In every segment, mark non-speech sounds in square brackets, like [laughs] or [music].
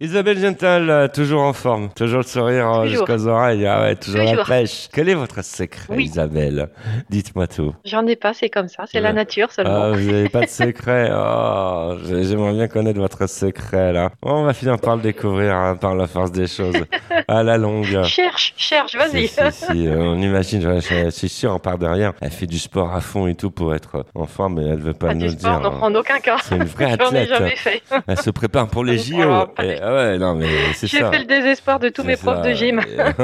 Isabelle Gental, euh, toujours en forme, toujours le sourire euh, jusqu'aux oreilles, ah ouais, toujours, la pêche. Quel est votre secret, Oui. Isabelle? Dites-moi tout. J'en ai pas, c'est comme ça, c'est la Ouais. nature seulement. Ah, vous n'avez pas de [laughs] secret? Oh, j'ai- j'aimerais bien connaître votre secret là. On va finir par le découvrir hein, par la force des choses. [laughs] À la longue. Cherche, cherche, vas-y. Si, si, si, [laughs] euh, on imagine, je, suis sûr, on part derrière. Elle fait du sport à fond et tout pour être en forme, mais elle veut pas Pas nous du le sport, dire. non, en aucun cas. C'est une vraie ai athlète. jamais fait. Elle se prépare pour les JO. Ah ouais, non, mais c'est J'ai ça. fait le désespoir de tous mes profs de gym.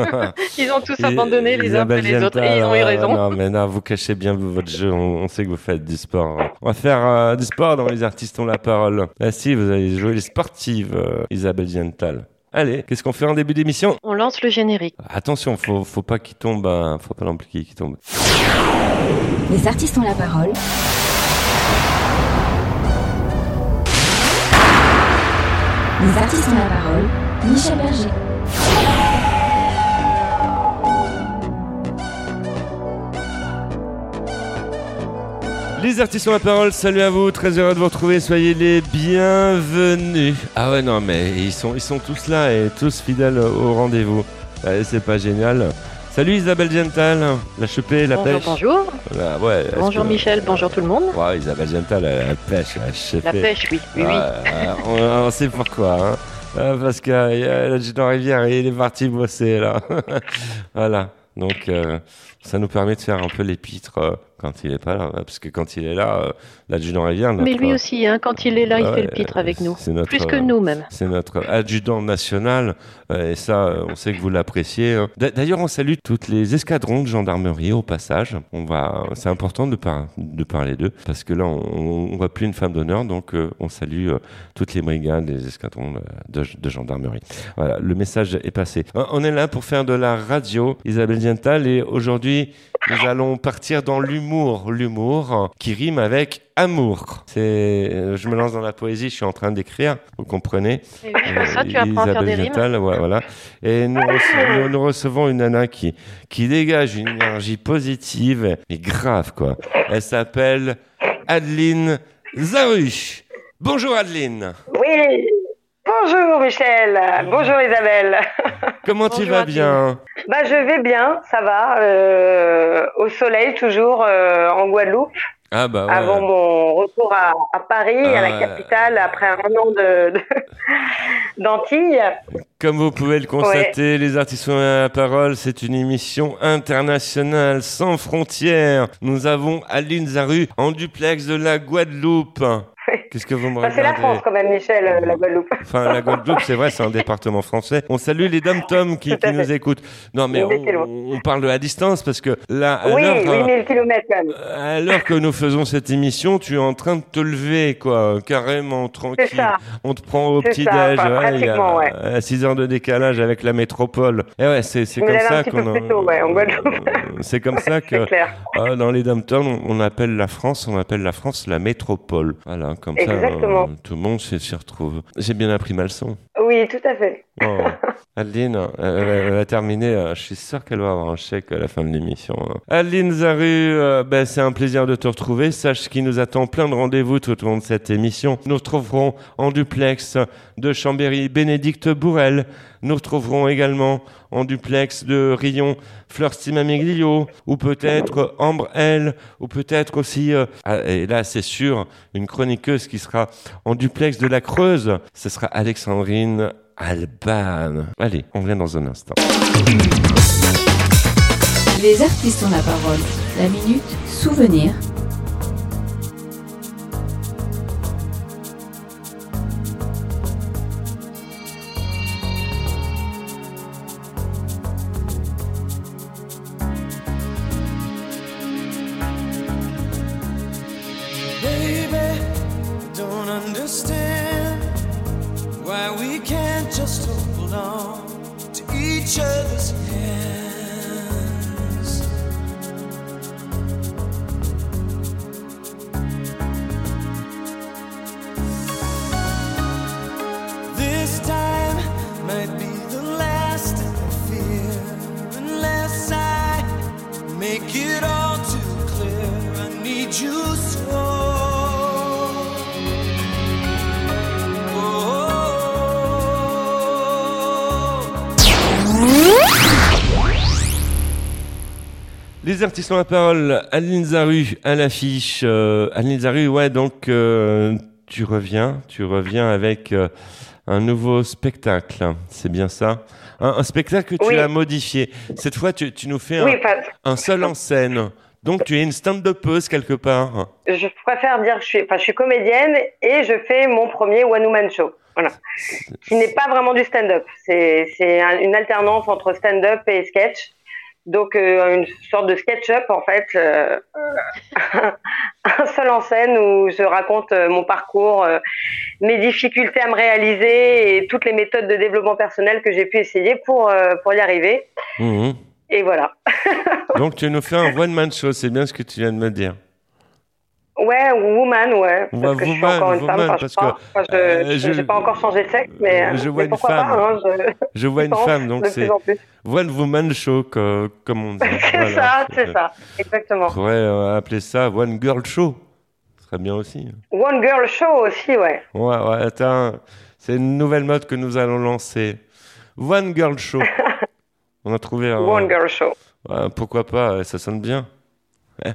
[laughs] Ils ont tous abandonné les uns après les autres et ils ont eu raison. Non, mais non, vous cachez bien votre jeu. On, on sait que vous faites du sport. On va faire euh, du sport dans Les artistes ont la parole. Ah si, vous allez jouer les sportives, euh, Isabelle Gental. Allez, qu'est-ce qu'on fait en début d'émission? On lance le générique. Attention, faut, faut pas qu'il tombe, hein, faut pas qu'il qu'il tombe. Les artistes ont la parole. Les artistes ont la parole. Michel Berger. Les artistes ont la parole, salut à vous, très heureux de vous retrouver, soyez les bienvenus. Ah ouais, non, mais ils sont, ils sont tous là et tous fidèles au rendez-vous. C'est pas génial. Salut Isabelle Gental, la chepée, la bonjour, pêche. bonjour. Voilà, ouais, est-ce Bonjour que- Michel, bonjour tout le monde. Ouais, Isabelle Gental, elle pêche, la chepée. La pêche, oui, oui, oui. Ouais, ouais, on, on sait pourquoi. Hein. Euh, parce que euh, l'adjudant Rivière, il est parti bosser là. [laughs] voilà. Donc, euh, ça nous permet de faire un peu l'épître euh, quand il est pas là. Parce que quand il est là, euh, l'adjudant Rivière. Mais notre- lui aussi, hein, quand il est là, il fait le pitre avec nous. notre, Plus que euh, nous même. C'est notre adjudant national. euh, et ça, euh, on sait que vous l'appréciez. hein. D'a- D'ailleurs, on salue toutes les escadrons de gendarmerie au passage. On va, c'est important de, par- de parler d'eux parce que là, on, on voit plus une femme d'honneur, donc euh, on salue euh, toutes les brigades, les escadrons de, de- gendarmerie. Voilà, le message est passé. Euh, On est là pour faire de la radio, Isabelle Diental, et aujourd'hui, nous allons partir dans l'humour, l'humour euh, qui rime avec amour. C'est, euh, je me lance dans la poésie, je suis en train d'écrire, vous comprenez. Et oui, pour ça, tu apprends à faire des Isabelle. Gental, ouais, voilà. Et nous, rece- [laughs] nous, nous recevons une nana qui, qui dégage une énergie positive, mais grave, quoi. Elle s'appelle Adeline Zaruch. Bonjour Adeline. Oui. Bonjour Michel. Bonjour Isabelle. Comment tu Bonjour vas bien? Bah je vais bien, ça va. euh, au soleil toujours euh, en Guadeloupe. Ah bah ouais. Avant mon retour à, à Paris, à Ah la ouais. capitale, après un an de [laughs] d'Antilles. Comme vous pouvez le constater, les artistes ont la parole, c'est une émission internationale sans frontières. Nous avons Adeline Zaru en duplex de la Guadeloupe. Qu'est-ce que vous me c'est la France quand même, Michel, euh, la Guadeloupe. [laughs] Enfin, la Guadeloupe, c'est vrai, c'est un département français. On salue les dom tom qui, nous écoutent. Non, mais on, on parle à distance parce que là, à Oui, l'heure, 8000 kilomètres quand même. euh, à l'heure que nous faisons cette émission, tu es en train de te lever, quoi, carrément tranquille. Ça. On te prend au petit déj, enfin, y a ouais. à 6 heures de décalage avec la métropole. Et ouais, c'est comme un ça qu'on ouais, euh, C'est comme ça [laughs] que euh, dans les dom on, on appelle la France, on appelle la France la métropole. Voilà, comme Exactement. ça, tout le monde s'y retrouve. J'ai bien appris ma leçon. Oui, tout à fait. Oh. [laughs] Adeline, euh, elle va terminer. euh, je suis sûr qu'elle va avoir un chèque à la fin de l'émission. hein. Adeline Zaru, euh, ben, c'est un plaisir de te retrouver. Sache ce qui nous attend plein de rendez-vous tout au long de cette émission. Nous retrouverons en duplex de Chambéry Bénédicte Bourrel. Nous retrouverons également en duplex de Rion Fleur Stimamiglio, ou peut-être Ambre L, ou peut-être aussi, euh, ah, et là c'est sûr, une chroniqueuse qui sera en duplex de la Creuse. Ce sera Alexandrine Alban. Allez, on vient dans un instant. Les artistes ont la parole. La minute souvenir. La parole. Aline Zaru à l'affiche. Euh, Aline Zaru, ouais, donc euh, tu reviens, tu reviens avec euh, un nouveau spectacle. C'est bien ça un, un spectacle que tu as modifié. Cette fois, tu, tu nous fais un, Oui, enfin, un seul en scène. Donc tu es une stand-upeuse quelque part. je préfère dire que je suis, enfin, je suis comédienne et je fais mon premier one-woman show. Voilà. Qui n'est pas vraiment du stand-up. C'est, c'est un- une alternance entre stand-up et sketch. Donc, euh, une sorte de sketch-up, en fait. euh, [laughs] un seul en scène où je raconte euh, mon parcours, euh, mes difficultés à me réaliser et toutes les méthodes de développement personnel que j'ai pu essayer pour, pour y arriver. Mhm. Et voilà. [laughs] Donc tu nous fais un one-man show, c'est bien ce que tu viens de me dire. Ouais, woman, ouais. Parce Ouais, que je suis woman, encore une femme. Enfin, parce que, je, euh, je- j'ai pas encore changé de sexe, mais, je vois mais une pourquoi femme. pas, hein, je, [laughs] Je vois une femme, donc c'est one woman show, co- comme on dit. [laughs] C'est Voilà. ça, c'est ça, exactement. On pourrait euh, appeler ça one girl show. Ce serait bien aussi. One girl show aussi, ouais. Ouais, ouais, attends. C'est une nouvelle mode que nous allons lancer. One girl show. [laughs] On a trouvé un. One girl show. Ouais, pourquoi pas, ça sonne bien. Ouais.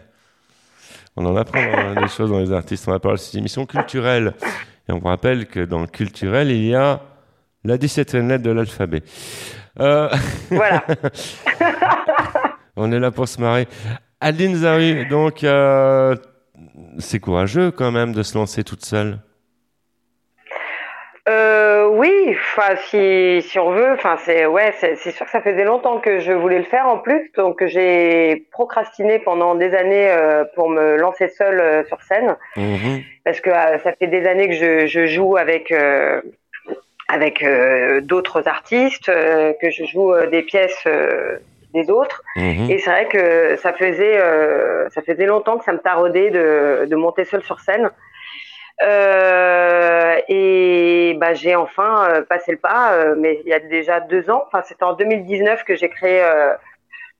On en apprend hein, des choses dans les artistes. On va parler de cette émission culturelle. Et on vous rappelle que dans le culturel, il y a la 17e lettre de l'alphabet. Euh, Voilà. [laughs] on est là pour se marrer. Adeline Zari, donc, euh, c'est courageux quand même de se lancer toute seule? Euh, oui, enfin si si on veut, enfin c'est ouais, c'est sûr que ça faisait longtemps que je voulais le faire en plus, donc j'ai procrastiné pendant des années euh, pour me lancer seule euh, sur scène, Mhm. parce que euh, ça fait des années que je, je joue avec avec d'autres artistes, que je joue des pièces des autres, Mhm. et c'est vrai que ça faisait euh, ça faisait longtemps que ça me taraudait de de monter seule sur scène. Euh, et bah, j'ai enfin euh, passé le pas, euh, mais il y a déjà deux ans. Enfin, c'était en 2019 que j'ai créé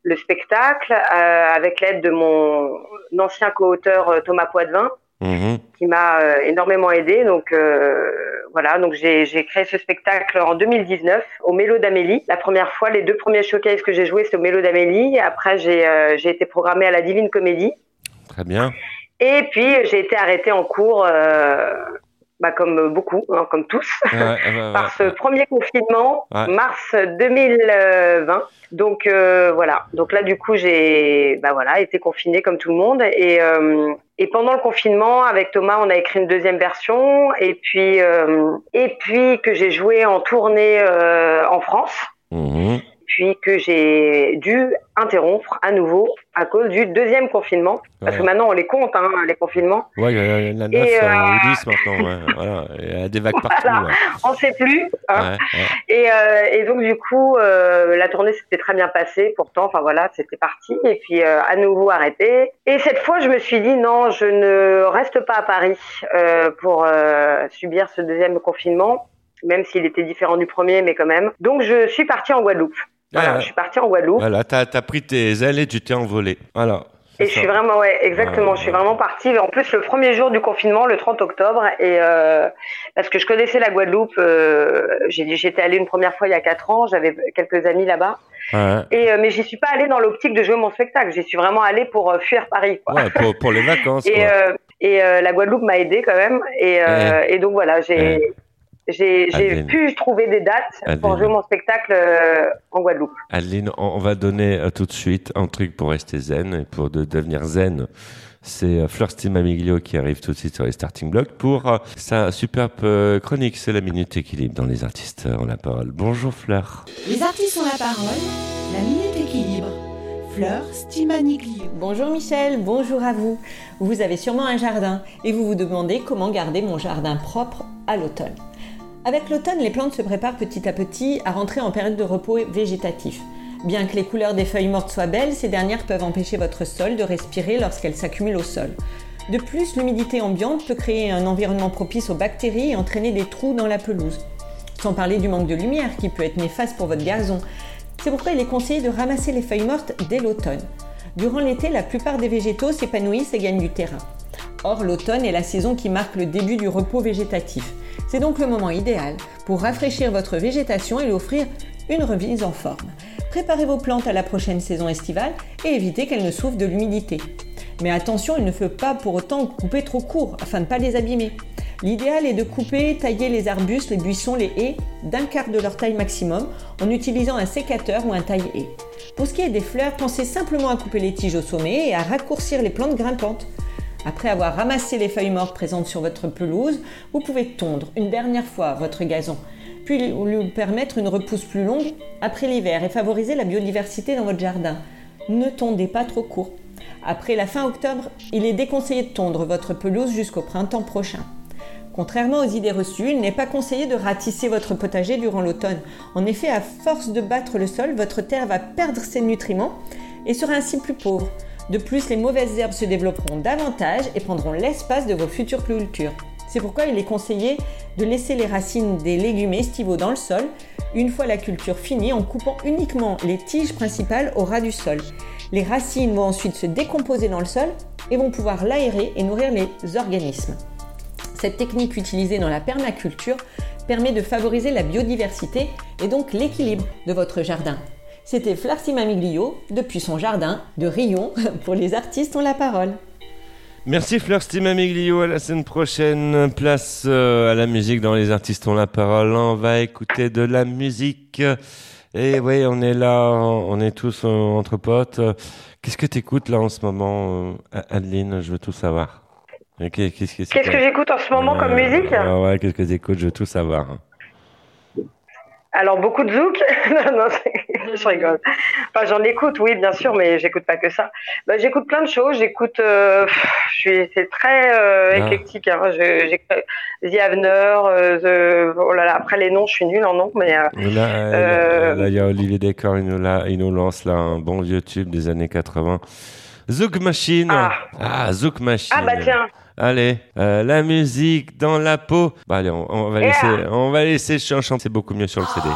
le spectacle avec l'aide de mon ancien co-auteur Thomas Poitvin, Mhm. qui m'a énormément aidé. Donc voilà, donc j'ai créé ce spectacle en 2019 au Mélo d'Amélie. La première fois, les deux premiers showcases que j'ai joués, c'est au Mélo d'Amélie. Après, j'ai j'ai été programmée à la Divine Comédie. Très bien. Et puis, j'ai été arrêtée en cours, euh, bah, comme beaucoup, hein, comme tous, Ouais, ouais, ouais, [laughs] par ce premier confinement, mars 2020. Donc euh, voilà. Donc là, du coup, j'ai, bah voilà, été confinée comme tout le monde. Et euh, et pendant le confinement, avec Thomas, on a écrit une deuxième version. Et puis euh, et puis que j'ai joué en tournée euh, en France. Mhm. Puis que j'ai dû interrompre à nouveau à cause du deuxième confinement. Parce que maintenant, on les compte, hein, les confinements. Ouais, il y en a- il y en a 9 Et, euh, euh, ou 10 maintenant. Ouais. [laughs] Voilà. Il y a des vagues partout. Voilà. ouais. On sait plus. hein. Et, euh, et donc du coup, euh, la tournée s'était très bien passée. Pourtant, enfin voilà, c'était parti. Et puis euh, à nouveau arrêté. Et cette fois, je me suis dit non, je ne reste pas à Paris pour subir ce deuxième confinement, même s'il était différent du premier, mais quand même. Donc je suis partie en Guadeloupe. Voilà, ouais. je suis partie en Guadeloupe. Voilà, t'as as pris tes ailes et tu t'es envolé. Voilà. Et je suis vraiment, ouais, exactement. Je suis vraiment partie. En plus, le premier jour du confinement, le 30 octobre, et euh, parce que je connaissais la Guadeloupe. Euh, J'étais allée une première fois il y a quatre ans. J'avais quelques amis là-bas. Ouais. Et euh, mais j'y suis pas allée dans l'optique de jouer mon spectacle. J'y suis vraiment allée pour euh, fuir Paris. Quoi. Ouais, pour, pour les vacances. [laughs] Et, quoi. euh, et la Guadeloupe m'a aidée quand même. Et, et donc voilà, j'ai j'ai pu trouver des dates pour jouer mon spectacle euh, en Guadeloupe. Adeline, on, on va donner euh, tout de suite un truc pour rester zen et pour de, devenir zen. C'est euh, Fleur Stimamiglio qui arrive tout de suite sur les starting blocks pour euh, sa superbe euh, chronique. C'est la minute équilibre dans les artistes ont la parole. Bonjour Fleur. Les artistes ont la parole. La minute équilibre. Fleur Stimaniglio. Bonjour Michel, bonjour à vous. Vous avez sûrement un jardin et vous vous demandez comment garder mon jardin propre à l'automne. Avec l'automne, les plantes se préparent petit à petit à rentrer en période de repos végétatif. Bien que les couleurs des feuilles mortes soient belles, ces dernières peuvent empêcher votre sol de respirer lorsqu'elles s'accumulent au sol. De plus, l'humidité ambiante peut créer un environnement propice aux bactéries et entraîner des trous dans la pelouse. Sans parler du manque de lumière qui peut être néfaste pour votre gazon. C'est pourquoi il est conseillé de ramasser les feuilles mortes dès l'automne. Durant l'été, la plupart des végétaux s'épanouissent et gagnent du terrain. Or, l'automne est la saison qui marque le début du repos végétatif. C'est donc le moment idéal pour rafraîchir votre végétation et lui offrir une remise en forme. Préparez vos plantes à la prochaine saison estivale et évitez qu'elles ne souffrent de l'humidité. Mais attention, il ne faut pas pour autant couper trop court afin de ne pas les abîmer. L'idéal est de couper, tailler les arbustes, les buissons, les haies d'un quart de leur taille maximum en utilisant un sécateur ou un taille-haie. Pour ce qui est des fleurs, pensez simplement à couper les tiges au sommet et à raccourcir les plantes grimpantes. Après avoir ramassé les feuilles mortes présentes sur votre pelouse, vous pouvez tondre une dernière fois votre gazon, puis lui permettre une repousse plus longue après l'hiver et favoriser la biodiversité dans votre jardin. Ne tondez pas trop court. Après la fin octobre, il est déconseillé de tondre votre pelouse jusqu'au printemps prochain. Contrairement aux idées reçues, il n'est pas conseillé de ratisser votre potager durant l'automne. En effet, à force de battre le sol, votre terre va perdre ses nutriments et sera ainsi plus pauvre. De plus, les mauvaises herbes se développeront davantage et prendront l'espace de vos futures cultures. C'est pourquoi il est conseillé de laisser les racines des légumes estivaux dans le sol une fois la culture finie en coupant uniquement les tiges principales au ras du sol. Les racines vont ensuite se décomposer dans le sol et vont pouvoir l'aérer et nourrir les organismes. Cette technique utilisée dans la permaculture permet de favoriser la biodiversité et donc l'équilibre de votre jardin. C'était Flarcy Mamiglio depuis son jardin de Rion. [laughs] Pour les artistes ont la parole. Merci Fleur Mamiglio, à la semaine prochaine. Place euh, à la musique dans Les Artistes ont la parole. On va écouter de la musique. Et oui, on est là, on est tous euh, entre potes. Qu'est-ce que tu écoutes là en ce moment, euh, Adeline? Je veux tout savoir. Qu'est-ce que j'écoute en ce moment comme musique? ah Ouais, qu'est-ce que tu écoutes Je veux tout savoir. Alors beaucoup de zouk [laughs] Non, non, [laughs] je rigole. Enfin, j'en écoute, oui, bien sûr, mais j'écoute pas que ça. Bah, j'écoute plein de choses. J'écoute, euh, je suis, c'est très euh, ah. éclectique. Hein. J'écoute The Avener. Euh, oh là là, après les noms, je suis nulle en noms, mais. là, il y a Olivier Decker, il nous, là, il nous lance là un bon vieux tube des années 80. Zouk Machine. Ah, ah Zouk Machine. Ah bah tiens. Allez, euh, la musique dans la peau. Bah allez, on, on va laisser, on va laisser chanter. C'est beaucoup mieux sur le CD.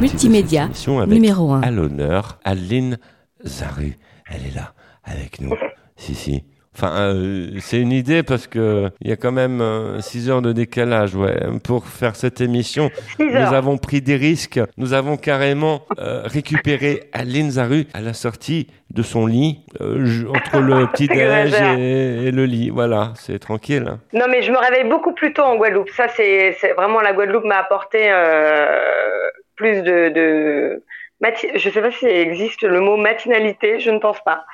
Multimédia, numéro 1. À l'honneur, Aline Zaru. Elle est là, avec nous. Si, si. Enfin, euh, c'est une idée parce que il y a quand même 6 heures de décalage, ouais. Pour faire cette émission, nous avons pris des risques. Nous avons carrément récupéré Aline Zaru à la sortie de son lit, entre le [laughs] petit déj et, le lit. Voilà, c'est tranquille. Non, mais je me réveille beaucoup plus tôt en Guadeloupe. Ça, c'est vraiment la Guadeloupe m'a apporté plus de, de je sais pas si existe le mot matinalité, je ne pense pas.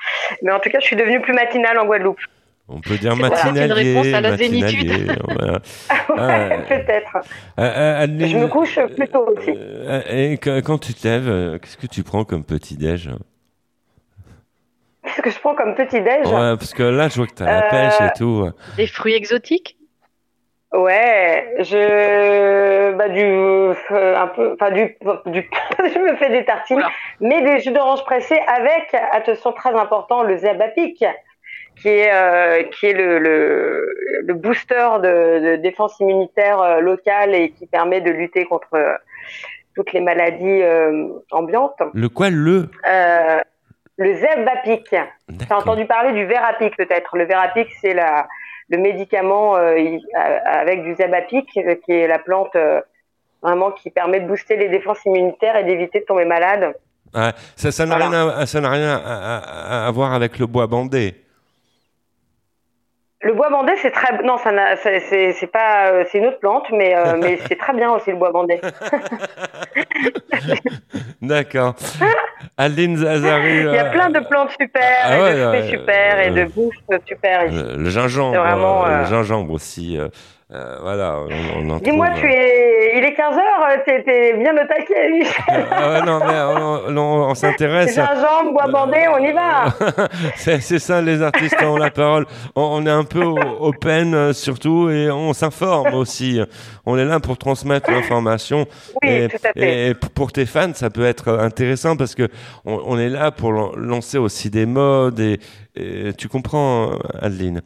Mais en tout cas, je suis devenue plus matinale en Guadeloupe. On peut dire matinalier. C'est une réponse à la zénitude. [laughs] [laughs] Peut-être. Euh, euh, je me couche plus tôt aussi. Euh, et quand tu te lèves, qu'est-ce que tu prends comme petit-déj Qu'est-ce que je prends comme petit-déj Ouais, parce que là, je vois que tu as la pêche et tout. Des fruits exotiques? Ouais, je bah du euh, un peu enfin du du [laughs] je me fais des tartines mais des jus d'orange pressés avec attention très important le Zabapic qui est euh, qui est le, le, le booster de, de, défense immunitaire euh, locale et qui permet de lutter contre toutes les maladies ambiantes. Le quoi le? Le Zebapic. Tu as entendu parler du Verapic peut-être? Le Verapic c'est la le médicament euh, avec du Zabapic, euh, qui est la plante euh, vraiment qui permet de booster les défenses immunitaires et d'éviter de tomber malade. ça, n'a rien, à, ça n'a rien à, voir avec le bois bandé. Le bois bandé, c'est très non, ça c'est pas c'est une autre plante, mais [laughs] mais c'est très bien aussi le bois bandé. [laughs] D'accord. Aline Zazari. Il y a plein de plantes super, ah et de fruits super et de bouffe super ici. Le, gingembre, vraiment, le gingembre aussi. Euh, voilà, on, Dis-moi, tu es... il est 15h, t'es, es bien au taquet, Michel. ah, non, mais on, on, s'intéresse. Gingembre, bois bandé, on y va. [laughs] c'est, ça, les artistes ont la parole. On, est un peu open euh, surtout et on s'informe aussi. On est là pour transmettre l'information. Oui, et, tout à fait. et pour tes fans, ça peut être intéressant parce que on, on est là pour lancer aussi des modes et, tu comprends, Adeline.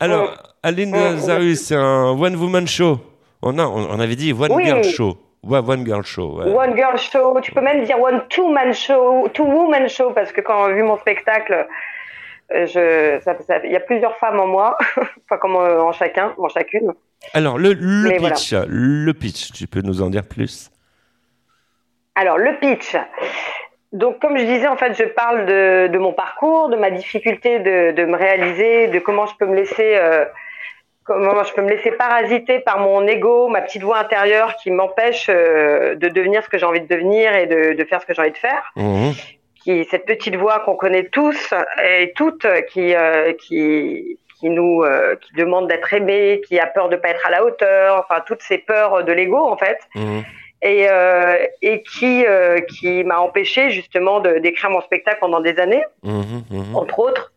Alors, Aline Zarus, c'est un one woman show. On, a, on, avait dit one girl show. one girl show. One girl show. Tu peux même dire one two man show, two woman show parce que quand on a vu mon spectacle, euh, il y a plusieurs femmes en moi, [laughs] enfin comme euh, en chacun, en chacune. Alors le, le pitch, le pitch, tu peux nous en dire plus? Alors le pitch, donc, comme je disais, en fait, je parle de, de mon parcours, de ma difficulté de, de, me réaliser, de comment je peux me laisser, euh, comment je peux me laisser parasiter par mon ego, ma petite voix intérieure qui m'empêche euh, de devenir ce que j'ai envie de devenir et de, de faire ce que j'ai envie de faire. Mmh. Qui, cette petite voix qu'on connaît tous et toutes, qui, euh, qui, qui nous, euh, qui demande d'être aimé, qui a peur de pas être à la hauteur, enfin toutes ces peurs de l'ego en fait. Mmh et, euh, et qui, euh, qui m'a empêché justement d'écrire mon spectacle pendant des années, mmh, mmh, mmh. entre autres.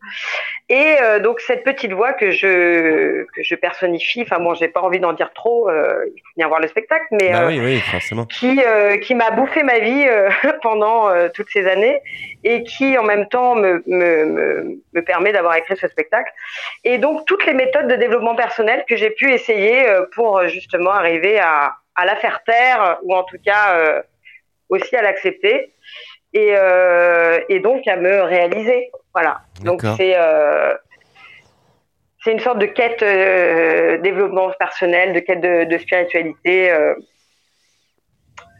Et euh, donc cette petite voix que je que je personnifie, enfin bon, j'ai pas envie d'en dire trop, euh, il faut bien voir le spectacle, mais bah oui, oui, forcément. qui qui m'a bouffé ma vie [laughs] pendant toutes ces années et qui en même temps me me, me, me permet d'avoir écrit ce spectacle. Et donc toutes les méthodes de développement personnel que j'ai pu essayer pour justement arriver à à la faire taire ou en tout cas euh, aussi à l'accepter et, euh, et donc à me réaliser. Voilà. Donc c'est euh, c'est une sorte de quête développement personnel, de quête de, spiritualité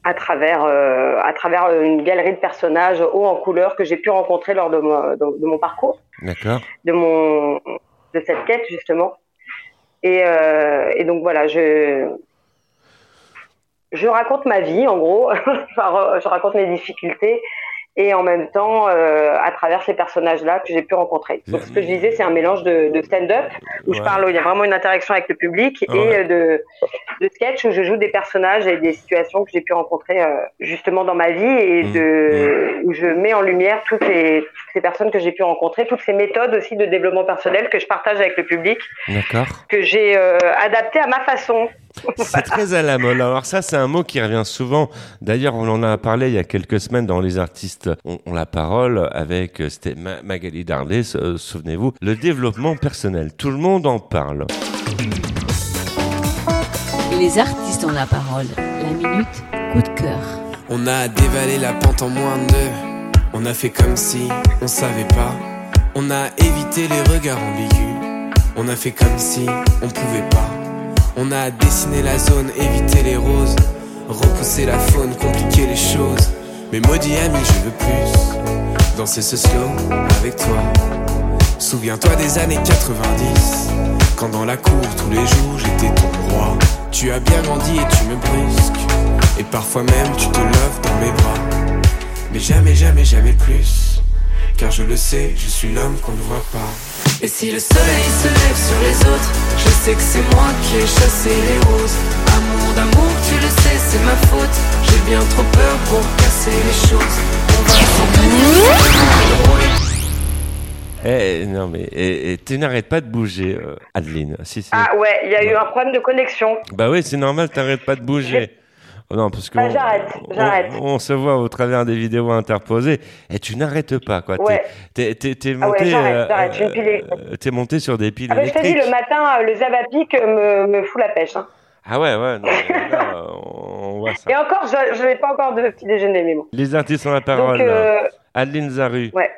à travers à travers une galerie de personnages hauts en couleur que j'ai pu rencontrer lors de mon, de, mon parcours. D'accord. De mon de cette quête justement. Et, et donc voilà, je je raconte ma vie, en gros. [laughs] je raconte mes difficultés et en même temps euh, à travers ces personnages-là que j'ai pu rencontrer. Donc ce que je disais, c'est un mélange de, de stand-up où je parle, où il y a vraiment une interaction avec le public et euh, de, de sketch où je joue des personnages et des situations que j'ai pu rencontrer euh, justement dans ma vie et mmh. de mmh. où je mets en lumière toutes ces, toutes ces personnes que j'ai pu rencontrer, toutes ces méthodes aussi de développement personnel que je partage avec le public, que j'ai euh, adapté à ma façon. C'est très à la mode. Alors ça, c'est un mot qui revient souvent. D'ailleurs, on en a parlé il y a quelques semaines dans Les artistes ont, la parole avec euh, c'était Magali Darlé, euh, souvenez-vous, le développement personnel. Tout le monde en parle. Les artistes ont la parole. La minute coup de cœur. On a dévalé la pente en moins de. On a fait comme si on savait pas. On a évité les regards ambigus. On a fait comme si on pouvait pas. On a dessiné la zone, évité les roses. Repousser la faune, compliquer les choses. Mais maudit ami, je veux plus. Danser ce slow avec toi. Souviens-toi des années 90. Quand dans la cour, tous les jours, j'étais ton roi. Tu as bien grandi et tu me brusques. Et parfois même, tu te lèves dans mes bras. Mais jamais, jamais, jamais plus. Car je le sais, je suis l'homme qu'on ne voit pas. Et si le soleil se lève sur les autres, je sais que c'est moi qui ai chassé les roses. Amour d'amour, tu le sais, c'est ma faute. J'ai bien trop peur pour casser les choses. On va. Eh, non, mais et, et tu n'arrêtes pas de bouger, euh, Adeline. Si, si. Ah ouais, il y a eu un problème de connexion. Bah oui, c'est normal, t'arrêtes pas de bouger. Oh non, parce que Ah, on- j'arrête, on- j'arrête. On, se voit au travers des vidéos interposées et tu n'arrêtes pas, quoi. T'es- Ouais. T'es, t'es, t'es Ah ouais, monté, j'arrête, j'arrête, je suis une pile euh, t'es monté sur des piles Ah ben, je t'ai dit, le matin, euh, le Zavapic me, me fout la pêche. hein. Ah ouais, ouais, non, mais là, [laughs] on voit ça. Et encore, je n'ai pas encore de petit déjeuner, mais bon. Les artistes ont la parole. Donc, euh, Adeline Zaru, ouais.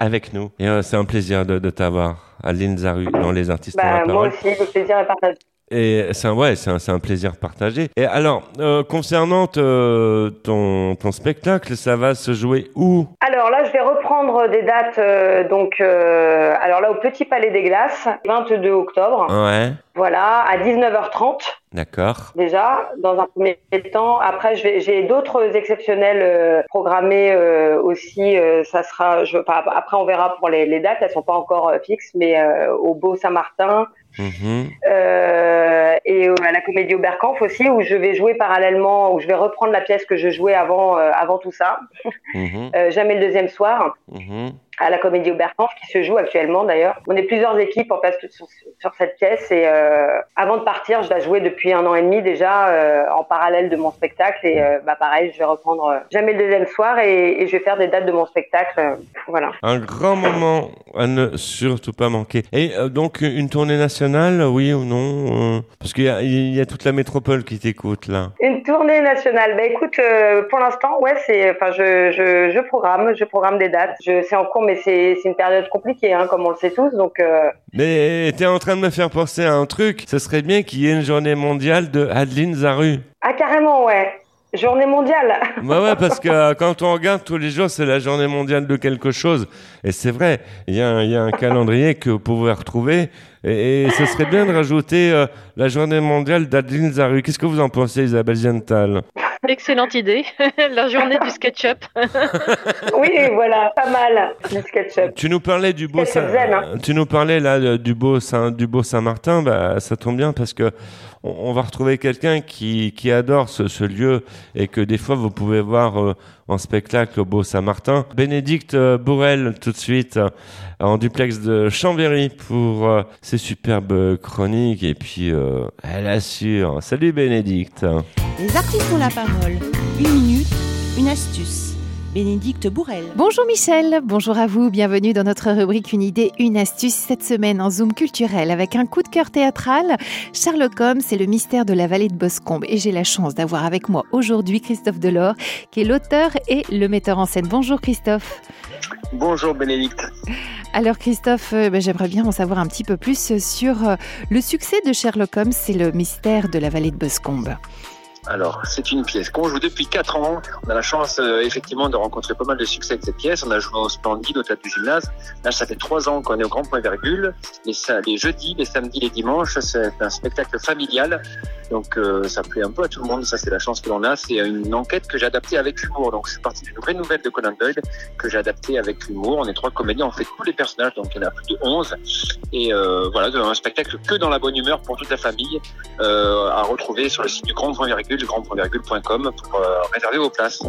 avec nous. Et euh, c'est un plaisir de, de t'avoir, Adeline Zaru, dans Les artistes ont Bah, la moi parole. aussi, le plaisir est partagé. Et c'est un, ouais, c'est un, un plaisir partagé. Et alors, euh, concernant ton, ton spectacle, ça va se jouer où? Alors là, je vais reprendre des dates. euh, donc, euh, alors là, au Petit Palais des Glaces, 22 octobre. Ouais, Voilà, à 19h30 d'accord. déjà, dans un premier temps. Après, j'ai d'autres exceptionnels euh, programmés euh, aussi. euh, ça sera, je, enfin, après, on verra pour les, les dates. Elles sont pas encore fixes, mais au Beau Saint-Martin Mhm. euh, et euh, à la Comédie Oberkampf aussi, où je vais jouer parallèlement, où je vais reprendre la pièce que je jouais avant, euh, avant tout ça. Mhm. Euh, jamais le deuxième soir. Mhm. À la Comédie Oberkampf qui se joue actuellement d'ailleurs. On est plusieurs équipes en place sur, sur cette pièce et euh, avant de partir, je la jouais depuis un an et demi déjà euh, en parallèle de mon spectacle et euh, bah pareil, je vais reprendre jamais le deuxième soir et, et je vais faire des dates de mon spectacle. voilà. Un grand moment à ne surtout pas manquer. Et donc, une tournée nationale, oui ou non Parce qu'il y a, il y a toute la métropole qui t'écoute, là. Une tournée nationale. Bah écoute, pour l'instant, ouais, c'est, enfin, je, je, je programme, je programme des dates. Je, c'est en cours, mais c'est, c'est une période compliquée, hein, comme on le sait tous. Donc, euh, Mais t'es en train de me faire penser à un truc. Ce serait bien qu'il y ait une journée mondiale de Adeline Zaru. ah carrément, ouais. Journée mondiale. [laughs] Bah ouais, parce que euh, quand on regarde tous les jours, c'est la journée mondiale de quelque chose. Et c'est vrai, il y, a un- il y a un calendrier que vous pouvez retrouver. Et, et ce serait bien de rajouter euh, la journée mondiale d'Adeline Zaru. Qu'est-ce que vous en pensez, Isabelle Ziental Excellente idée. [laughs] La journée du SketchUp. [laughs] oui, voilà, pas mal. Le SketchUp. Tu nous parlais du beau Saint, zen, hein. tu nous parlais là euh, du beau Saint, du beau Saint-Martin. Bah, ça tombe bien parce que on, va retrouver quelqu'un qui, adore ce, lieu et que des fois vous pouvez voir euh, en spectacle au beau Saint-Martin. Bénédicte euh, Bourrel tout de suite euh, en duplex de Chambéry pour ses superbes chroniques et puis elle assure. Salut Bénédicte. Les artistes ont la parole. Une minute. Bénédicte Bourrel. Bonjour Michel, bonjour à vous, bienvenue dans notre rubrique Une idée, une astuce cette semaine en Zoom culturel avec un coup de cœur théâtral. Sherlock Holmes, c'est le mystère de la vallée de Boscombe et j'ai la chance d'avoir avec moi aujourd'hui Christophe Delors qui est l'auteur et le metteur en scène. Bonjour Christophe. Bonjour Bénédicte. Alors Christophe, euh, ben, j'aimerais bien en savoir un petit peu plus sur euh, le succès de Sherlock Holmes, c'est le mystère de la vallée de Boscombe. Alors, c'est une pièce qu'on joue depuis 4 ans. On a la chance, euh, effectivement, de rencontrer pas mal de succès avec cette pièce. On a joué au Splendide, au Théâtre du Gymnase. Là, ça fait 3 ans qu'on est au Grand Point Virgule. Les, les jeudis, les samedis, les dimanches, c'est un spectacle familial. Donc, euh, ça plaît un peu à tout le monde. Ça, c'est la chance que l'on a. C'est une enquête que j'ai adaptée avec humour. Donc, c'est parti d'une vraie nouvelle de Conan Doyle que j'ai adaptée avec humour. On est trois comédiens, on fait tous les personnages. Donc, il y en a plus de 11. Et euh, voilà, un spectacle que dans la bonne humeur pour toute la famille euh, à retrouver sur le site du Grand Point Virgule, grandpointvirgule.com pour euh, réserver vos places.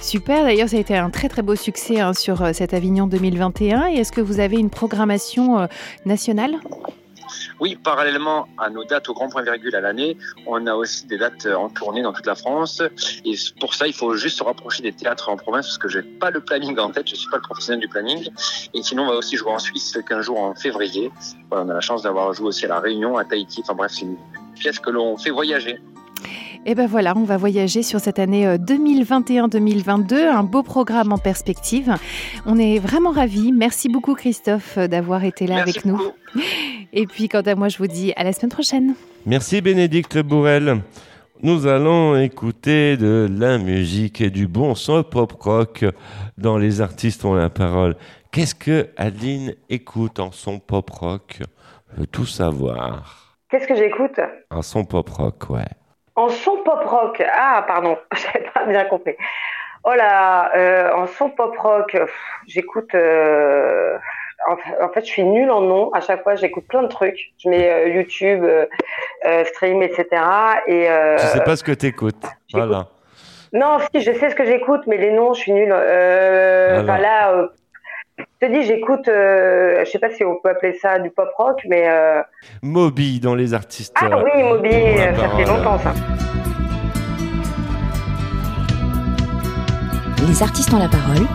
Super, d'ailleurs ça a été un très très beau succès hein, sur euh, cet Avignon 2021 et est-ce que vous avez une programmation euh, nationale? Oui, parallèlement à nos dates au Grand Point Virgule à l'année, on a aussi des dates en tournée dans toute la France. Et pour ça, il faut juste se rapprocher des théâtres en province parce que j'ai pas le planning en tête, je suis pas le professionnel du planning. Et sinon, on va aussi jouer en Suisse 15 jours en février. Voilà, on a la chance d'avoir joué aussi à La Réunion, à Tahiti. Enfin bref, c'est une pièce que l'on fait voyager. Et ben voilà, on va voyager sur cette année euh, 2021-2022, un beau programme en perspective. On est vraiment ravis. Merci beaucoup Christophe euh, d'avoir été là Merci avec nous. beaucoup. [laughs] Et puis, quant à moi, je vous dis à la semaine prochaine. Merci Bénédicte Bourrel. Nous allons écouter de la musique et du bon son pop rock dans Les artistes ont la parole. Qu'est-ce que Adeline écoute en son pop rock? Je veux tout savoir. Qu'est-ce que j'écoute? En son pop rock, ouais. En son pop rock. Ah, pardon, [laughs] j'avais pas bien compris. Oh là, euh, en son pop rock, j'écoute. euh, en, fait- en fait, je suis nulle en nom. À chaque fois, j'écoute plein de trucs. Je mets euh, YouTube, euh, euh, stream, etc. Et euh, Tu sais pas ce que t'écoutes. Voilà. non, si, je sais ce que j'écoute, mais les noms, je suis nulle. Euh, Voilà. enfin, là, je te dis, j'écoute. Euh, je sais pas si on peut appeler ça du pop rock, mais euh, Moby dans Les artistes. ah oui, Moby, euh, ça fait longtemps ça. Les artistes ont la parole.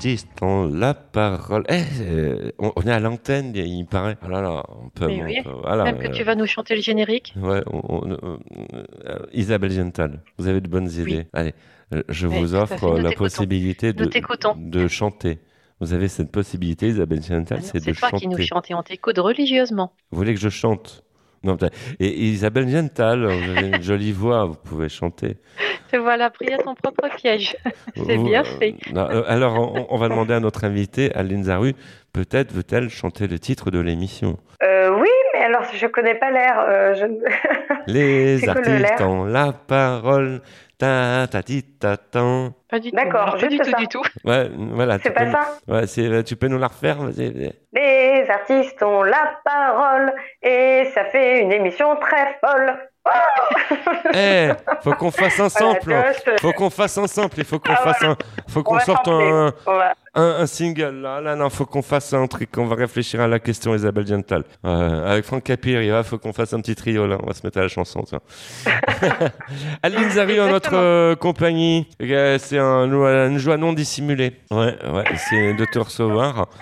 Artistes ont la parole. Eh, euh, on, on est à l'antenne, il paraît. Ah là là, on peut. Mais on oui, peut- voilà, Même que euh, tu vas nous chanter le générique. Ouais, on- euh, Isabelle Gental, vous avez de bonnes idées. Allez, je Oui, vous offre la possibilité de, chanter. Vous avez cette possibilité, Isabelle Gental, c'est de C'est toi chanter. qui nous chante et on t'écoute religieusement. Vous voulez que je chante? Non, et Isabelle Gental, vous avez une [laughs] jolie voix, vous pouvez chanter. Te voilà pris à ton propre piège. [laughs] C'est bien euh, fait. non, euh, alors, on, on va demander à notre invitée, Aline Zaru, peut-être veut-elle chanter le titre de l'émission. Euh, oui, mais alors je connais pas l'air. euh, je... [laughs] Les artistes ont la parole. Ta ta ti ta tan. Pas du tout. D'accord, pas du juste tout, ça. du tout. Ouais, voilà. C'est pas peux- ça? Ouais, c'est, tu peux nous la refaire. Les artistes ont la parole et ça fait une émission très folle. Eh, faut qu'on fasse vois, je te- Faut qu'on fasse ensemble. Il faut qu'on Ah, fasse un, faut On qu'on sorte un, va- un, un single là, là, non, faut qu'on fasse un truc. On va réfléchir à la question Isabelle Gental. Euh, avec Franck Capir, il va, faut qu'on fasse un petit trio là. On va se mettre à la chanson. tiens. [laughs] [laughs] Aline Zari en notre euh, compagnie. Euh, C'est un, une joie non dissimulée. Ouais, ouais, c'est de te recevoir. [laughs]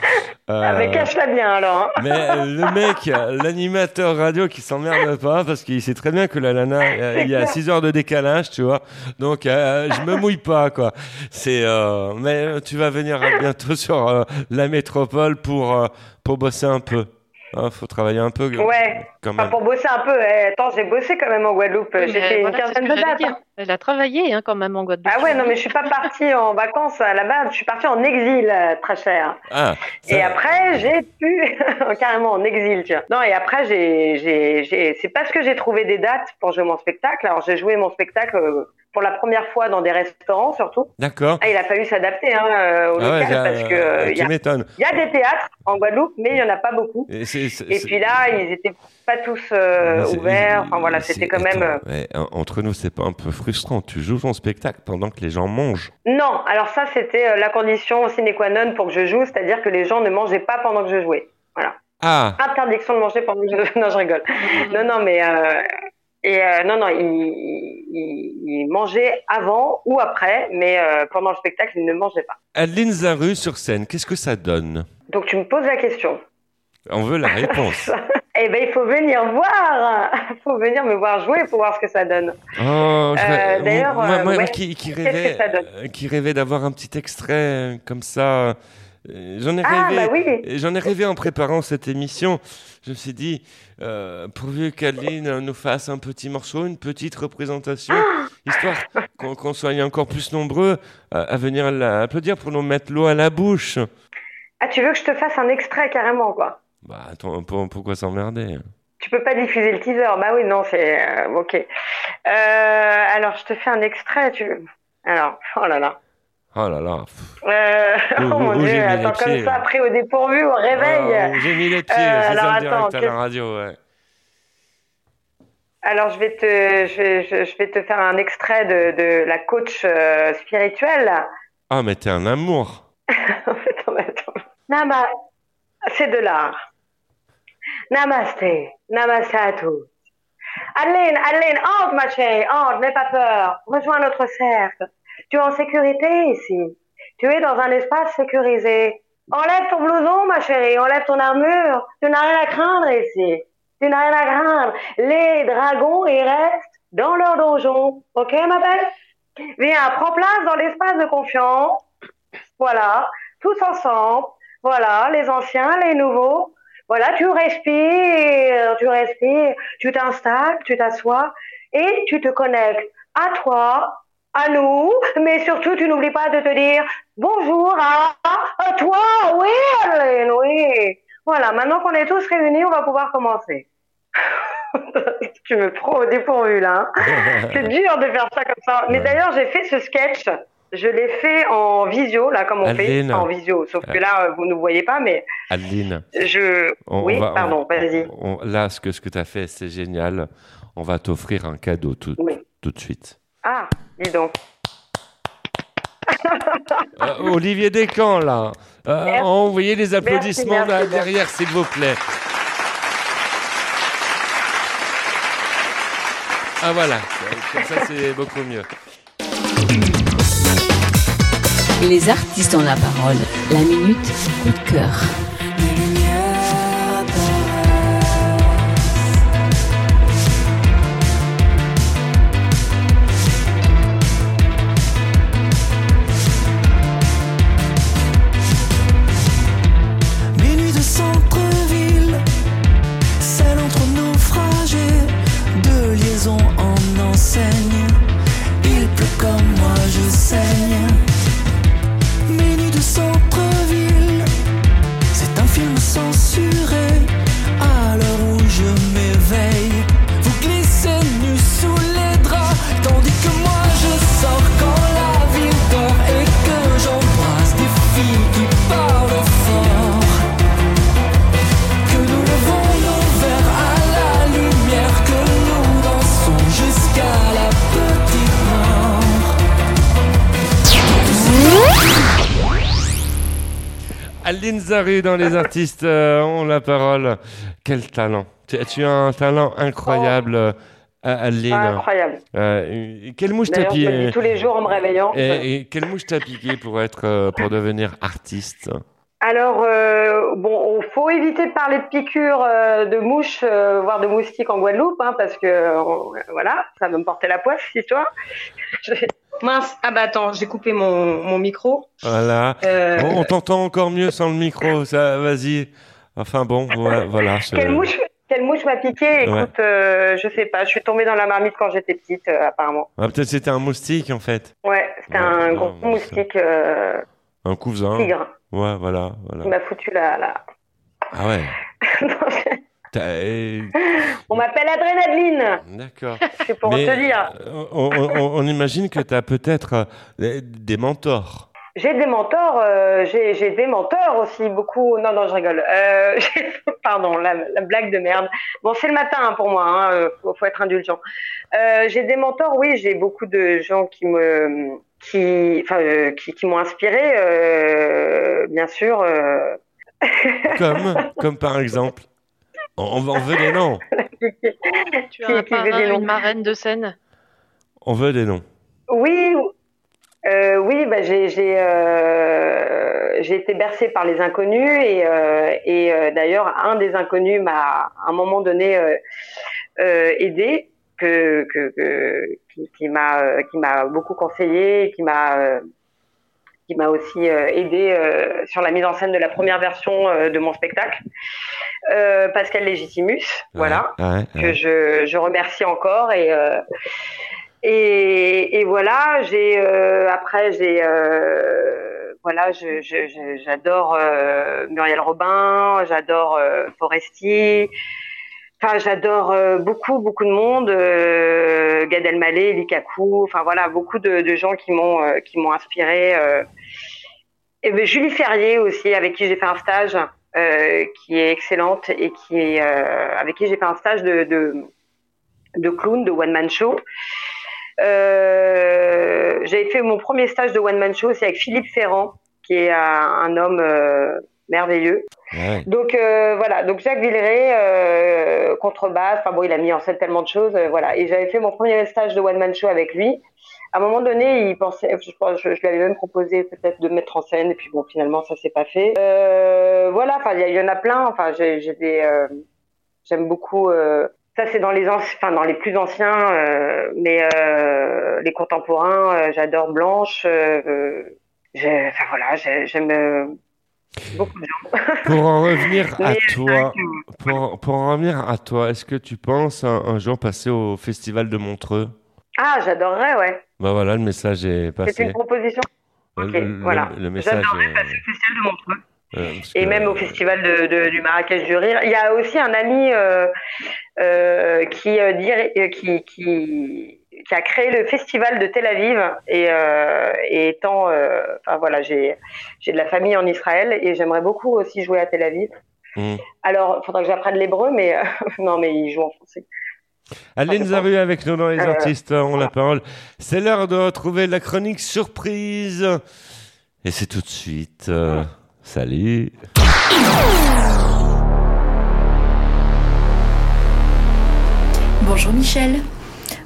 Ah, mais Euh, cache-la bien alors. hein. mais euh, le mec, euh, l'animateur radio qui s'emmerde pas parce qu'il sait très bien que la euh, il y a 6 heures de décalage, tu vois. Donc euh, je me mouille pas quoi. C'est euh, mais euh, tu vas venir [laughs] bientôt sur euh, la métropole pour euh, pour bosser un peu. Hein, faut travailler un peu Ouais. quand Enfin, même. pour bosser un peu. eh, attends, j'ai bossé quand même en Guadeloupe. Oui, J'ai fait une voilà, quinzaine de dates. hein. Elle a travaillé hein, quand même en Guadeloupe. Ah ouais, non, mais je suis pas partie en vacances à la base. Je suis partie en exil, euh, très cher. Ah, ça- Et après, j'ai pu [laughs] carrément en exil, tu vois. Non, et après, j'ai, j'ai, j'ai, c'est parce que j'ai trouvé des dates pour jouer mon spectacle. Alors, j'ai joué mon spectacle pour la première fois dans des restaurants, surtout. D'accord. Ah, il a fallu s'adapter hein, euh, au Ah ouais, local ça- parce que euh, il y a, m'étonnes. il y a des théâtres en Guadeloupe, mais il y en a pas beaucoup. Et, c'est- c'est- Et c'est- puis là, ils étaient pas tous euh, c'est- ouverts. Enfin voilà, c'était quand même. euh, attends, ouais, entre nous, c'est pas un peu frustrant. Tu joues ton spectacle pendant que les gens mangent. Non, alors ça, c'était euh, la condition sine qua non pour que je joue, c'est-à-dire que les gens ne mangeaient pas pendant que je jouais. Voilà. Ah, Interdiction de manger pendant que je... [laughs] Non, je rigole. Non, non, mais... euh, Et euh, non, non, ils mangeaient avant ou après, mais euh, pendant le spectacle, ils ne mangeaient pas. Adeline Zaru sur scène, qu'est-ce que ça donne? Donc tu me poses la question. On veut la réponse. [laughs] Eh ben, il faut venir voir. Il faut venir me voir jouer pour voir ce que ça donne. Oh, je- Euh, d'ailleurs, moi, euh, moi- ouais. qui, qui qui rêvais d'avoir un petit extrait comme ça. Euh, J'en ai Ah, rêvé. bah oui. J'en ai rêvé en préparant cette émission. Je me suis dit, euh, pourvu qu'Adeline nous fasse un petit morceau, une petite représentation, Ah histoire qu'on qu'on soit encore plus nombreux à, à venir l'applaudir pour nous mettre l'eau à la bouche. Ah, tu veux que je te fasse un extrait carrément, quoi? Bah attends, pour- pourquoi s'emmerder? Tu peux pas diffuser le teaser. Bah oui, non, c'est euh, ok. Euh, alors, je te fais un extrait. Tu veux? Alors, oh là là. Oh là là. Euh, [laughs] oh mon dieu, attends, comme pieds, ça, là pris au dépourvu, au réveil. Ah, J'ai mis les pieds, Euh, c'est alors, ça le attends, direct à la radio, ouais. Alors, je vais te, je je, je vais te faire un extrait de, de la coach euh, spirituelle. Ah, mais t'es un amour. [laughs] Attends, attends. Nama, c'est de l'art. Namasté, namasté à tous. Adeline, Adeline, entre ma chérie, entre, n'aie pas peur. Rejoins notre cercle. Tu es en sécurité ici. Tu es dans un espace sécurisé. Enlève ton blouson, ma chérie, enlève ton armure. Tu n'as rien à craindre ici. Tu n'as rien à craindre. Les dragons, ils restent dans leur donjon. Ok, ma belle? Viens, prends place dans l'espace de confiance. Voilà, tous ensemble. Voilà, les anciens, les nouveaux. Voilà, tu respires, tu respires, tu t'installes, tu t'assois et tu te connectes à toi, à nous, mais surtout tu n'oublies pas de te dire bonjour à, à toi, oui, Adeline, oui. Voilà, maintenant qu'on est tous réunis, on va pouvoir commencer. [laughs] tu me prends au dépourvu là. hein. [laughs] C'est dur de faire ça comme ça. Mais d'ailleurs, j'ai fait ce sketch. Je l'ai fait en visio, là, comme on Adeline. fait, en visio. Sauf que là, vous ne voyez pas, mais Adeline. je. on- on oui, va- pardon, vas-y. là, ce que, ce que tu as fait, c'est génial. On va t'offrir un cadeau tout, Oui. tout de suite. Ah, dis donc. Euh, Olivier Descamps, là. Euh, envoyez les applaudissements Merci, là, merci. derrière, s'il vous plaît. Ah voilà, comme ça c'est beaucoup mieux. Les artistes ont la parole. La minute coup de cœur. Il pleut comme moi, je saigne. Zaru dans les artistes euh, ont la parole. Quel talent. Tu, tu as un talent incroyable, euh, Aline. Ah, incroyable. Euh, quelle mouche t'as piqué tous les jours en me réveillant. et, et quelle mouche t'as piqué pour être pour devenir artiste? Alors, euh, bon, il faut éviter de parler de piqûres euh, de mouches, voire de moustiques en Guadeloupe, hein, parce que voilà, ça va me porter la poisse, cette histoire. Mince, ah bah attends, j'ai coupé mon, mon micro. Voilà. Euh, Bon, on t'entend encore mieux sans le micro. Ça, vas-y. Enfin bon, voilà. [laughs] Quelle mouche, quelle mouche m'a piqué Écoute, Ouais. euh, je sais pas, je suis tombée dans la marmite quand j'étais petite, euh, apparemment. Ah, Peut-être c'était un moustique en fait. Ouais, c'était Ouais, un gros moustique Un cousin. tigre Ouais, voilà, voilà. m'a foutu la. la... Ah ouais. [laughs] Eh, On m'appelle Adrénaline, D'accord. c'est pour Mais, te dire. euh, On, on- on imagine que tu as peut-être euh, des- mentors. J'ai des mentors, euh, j'ai des mentors aussi, beaucoup. Non, non, je rigole. Euh, [laughs] pardon, la, la blague de merde. Bon, c'est le matin hein, pour moi, hein, faut, faut être indulgent. Euh, j'ai des mentors, oui, j'ai beaucoup de gens qui me, qui, enfin, qui, qui m'ont inspiré, bien sûr. Comme, [laughs] comme par exemple? On, on veut des noms. [laughs] Tu as un parrain, une marraine de scène. On veut des noms. Oui, euh, oui, bah, j'ai j'ai euh, j'ai été bercée par les inconnus et euh, et euh, d'ailleurs un des inconnus m'a à un moment donné euh, euh, aidé que que, que qui, qui m'a euh, qui m'a beaucoup conseillé qui m'a euh, qui m'a aussi euh, aidé euh, sur la mise en scène de la première version euh, de mon spectacle. Pascal Légitimus, voilà Ouais, que je, je remercie encore et et, et voilà j'ai euh, après j'ai euh, voilà j'adore euh, Muriel Robin j'adore Foresti enfin j'adore euh, beaucoup beaucoup de monde euh, Gad Elmaleh Likaku enfin voilà beaucoup de, de gens qui m'ont euh, qui m'ont inspiré euh. et ben, Julie Ferrier aussi avec qui j'ai fait un stage euh, qui est excellente et qui avec qui j'ai fait un stage de, de, de clown, de one man show. J'avais fait mon premier stage de one man show, c'est avec Philippe Ferrand, qui est un, un homme merveilleux. Ouais. Donc euh, voilà, donc Jacques Villeray, euh, contrebasse, enfin bon, il a mis en scène tellement de choses, euh, voilà. Et j'avais fait mon premier stage de one man show avec lui. À un moment donné, il pensait, je, je, je lui avais même proposé peut-être de me mettre en scène, et puis bon, finalement, ça s'est pas fait. Euh, voilà, enfin, il y, en a plein. Enfin, j'ai j'ai des, euh, j'aime beaucoup. euh, ça, c'est dans les anci- enfin dans les plus anciens, euh, mais euh, les contemporains, j'adore Blanche. j'ai- enfin voilà, j'ai- j'aime euh, beaucoup de gens. [laughs] Pour en revenir à euh, toi, pour, pour en revenir à toi, est-ce que tu penses un, un jour passer au festival de Montreux? Ah, j'adorerais, ouais. Bah voilà, le message est C'est passé. une proposition. Le- Ok, le, voilà. le message J'adorerais est- passer au festival de Montreux. euh, Et que- même au festival de, de- du Marrakech du Rire. Il y a aussi un ami euh, euh, qui, euh, dirait- euh, qui, qui, qui a créé le festival de Tel Aviv. Et, euh, et étant. euh, Enfin voilà, j'ai j'ai de la famille en Israël et j'aimerais beaucoup aussi jouer à Tel Aviv. Hmm. Alors, il faudra que j'apprenne l'hébreu, mais euh, [laughs] non, mais il joue en français. Aline Zaru avec nous dans les Euh, artistes ont la parole. C'est l'heure de retrouver la chronique surprise. Et c'est tout de suite. euh, salut. Bonjour Michel,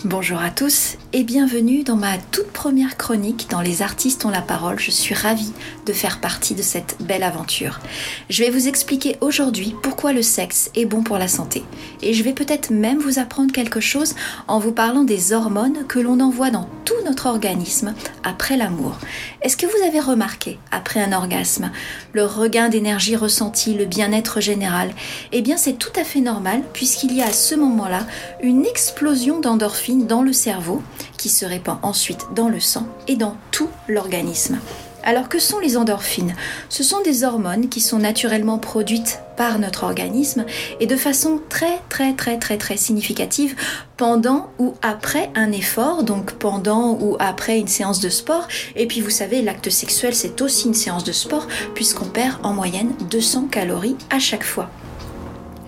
bonjour à tous et bienvenue dans ma toute première chronique dans Les artistes ont la parole. Je suis ravie de faire partie de cette belle aventure. Je vais vous expliquer aujourd'hui pourquoi le sexe est bon pour la santé et je vais peut-être même vous apprendre quelque chose en vous parlant des hormones que l'on envoie dans tout notre organisme après l'amour. Est-ce que vous avez remarqué, après un orgasme, le regain d'énergie ressenti, le bien-être général? Eh bien, c'est tout à fait normal puisqu'il y a à ce moment-là une explosion d'endorphines dans le cerveau qui se répand ensuite dans le sang et dans tout l'organisme. Alors que sont les endorphines? Ce sont des hormones qui sont naturellement produites par notre organisme et de façon très très très très très significative pendant ou après un effort, donc pendant ou après une séance de sport. Et puis vous savez, l'acte sexuel c'est aussi une séance de sport puisqu'on perd en moyenne 200 calories à chaque fois.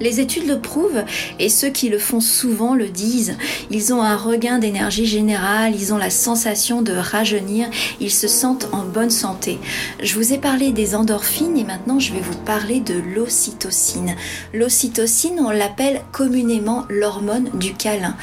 Les études le prouvent et ceux qui le font souvent le disent. Ils ont un regain d'énergie générale, ils ont la sensation de rajeunir, ils se sentent en bonne santé. Je vous ai parlé des endorphines et maintenant je vais vous parler de l'ocytocine. L'ocytocine, on l'appelle communément l'hormone du câlin.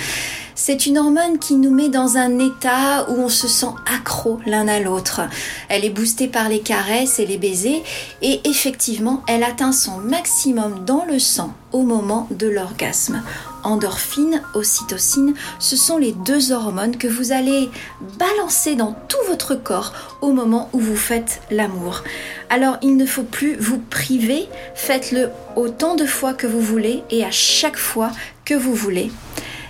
C'est une hormone qui nous met dans un état où on se sent accro l'un à l'autre. Elle est boostée par les caresses et les baisers et effectivement, elle atteint son maximum dans le sang au moment de l'orgasme. Endorphine, ocytocine, ce sont les deux hormones que vous allez balancer dans tout votre corps au moment où vous faites l'amour. Alors il ne faut plus vous priver, faites-le autant de fois que vous voulez et à chaque fois que vous voulez.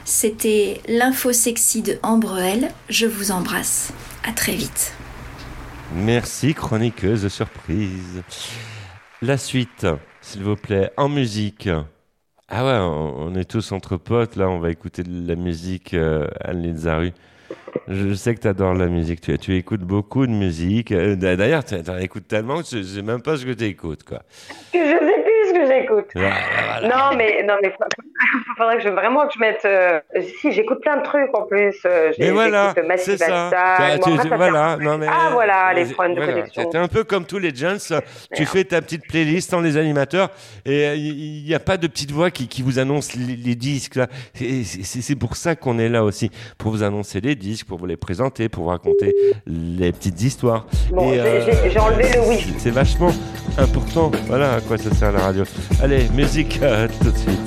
C'était l'info sexy de Ambrel. Je vous embrasse. À très vite. Merci, chroniqueuse surprise. La suite, s'il vous plaît, en musique. Ah ouais, on, est tous entre potes, là, on va écouter de la musique euh, Anne Zaru. Je sais que tu adores la musique, tu, tu écoutes beaucoup de musique. Euh, D'ailleurs, tu en écoutes tellement que je sais même pas ce que tu écoutes, quoi. Que je sais plus ce que j'écoute. Voilà, voilà. Non, mais non, mais il [laughs] faudrait que je, vraiment que je mette. euh, si, j'écoute plein de trucs en plus. euh, Mais voilà, c'est ça. Tu- tu- ça- voilà, non, mais, Ah, voilà, les problèmes de connexion. C'était un peu comme tous les gens. Tu fais ta petite playlist en les animateurs et il n'y a pas de petite voix qui, qui vous annonce les, les disques. c'est pour ça qu'on est là aussi, pour vous annoncer les disques, pour vous les présenter, pour vous raconter les petites histoires. Bon, Et, j'ai- enlevé le oui. C'est vachement important. Voilà à quoi ça sert la radio. Allez, musique [laughs] euh, tout de suite.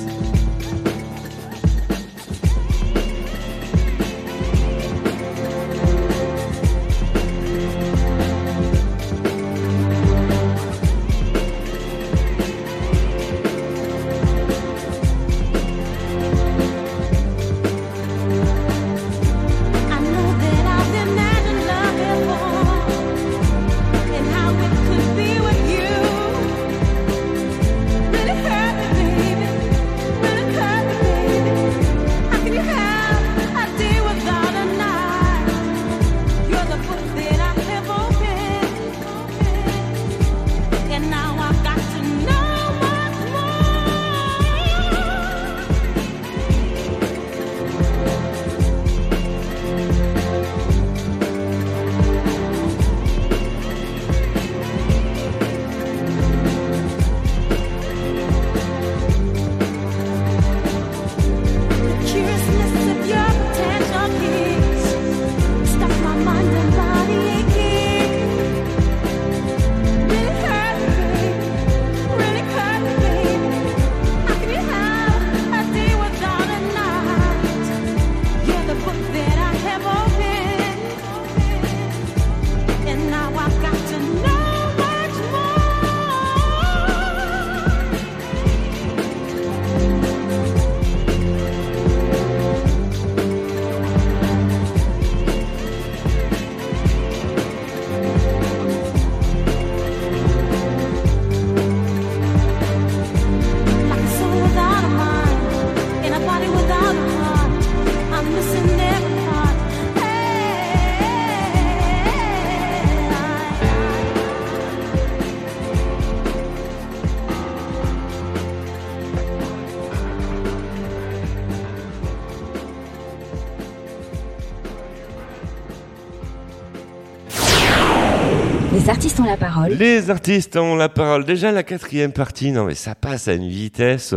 Ont la parole. Les artistes ont la parole. Déjà la quatrième partie, non mais ça passe à une vitesse.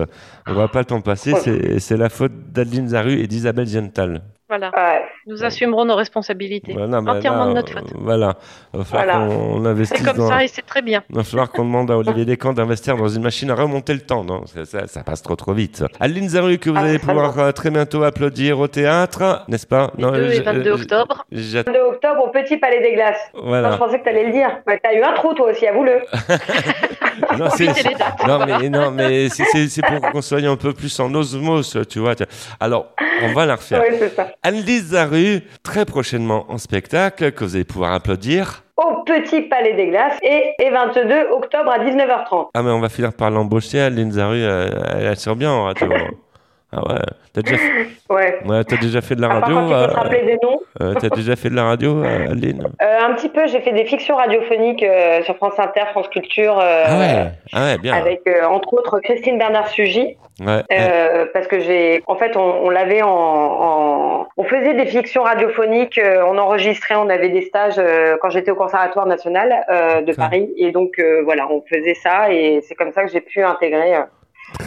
On va pas le temps passer. C'est c'est la faute d'Adeline Zaru et d'Isabelle Gental. Voilà. Nous assumerons nos responsabilités. Voilà, mais Entièrement là, de notre faute. euh, Voilà. Il va falloir Voilà. qu'on investisse C'est comme dans- ça et c'est très bien. Il va falloir qu'on demande à [laughs] Olivier Descamps d'investir dans une machine à remonter le temps. Non, ça, ça- ça passe trop trop vite. Adeline Zaru que vous Ah, allez pouvoir euh, très bientôt applaudir au théâtre, n'est-ce pas? Les 2 et je- 22 je- octobre. j'att- 22 octobre au Petit Palais des Glaces. Voilà. Je pensais que tu allais le dire. Ouais, T'as eu un trou, toi aussi, avoue-le. [laughs] [laughs] Non, dates. non, mais, non, mais c'est- c'est c'est pour qu'on soit un peu plus en osmose, tu vois. Alors, on va la refaire. Oui, c'est ça. Anne-Lise Zaru, très prochainement en spectacle, que vous allez pouvoir applaudir. Au Petit Palais des Glaces et, et 22 octobre à 19h30. Ah, mais on va finir par l'embaucher, Anne-Lise Zaru, elle, elle assure bien en radio. Ah ouais, t'as déjà, fait... [laughs] Ouais. ouais, t'as déjà fait de la radio faut euh, se rappeler des noms. euh, T'as déjà fait de la radio, euh, Aline Euh, un petit peu, j'ai fait des fictions radiophoniques euh, sur France Inter, France Culture, euh, Ah ouais, ah ouais, bien. avec euh, entre autres Christine Bernard Sugy. Ouais, Euh, parce que j'ai, en fait, on, on l'avait en, en- on faisait des fictions radiophoniques, euh, on enregistrait, on avait des stages euh, quand j'étais au Conservatoire national euh, de Paris, et donc euh, voilà, on faisait ça, et c'est comme ça que j'ai pu intégrer.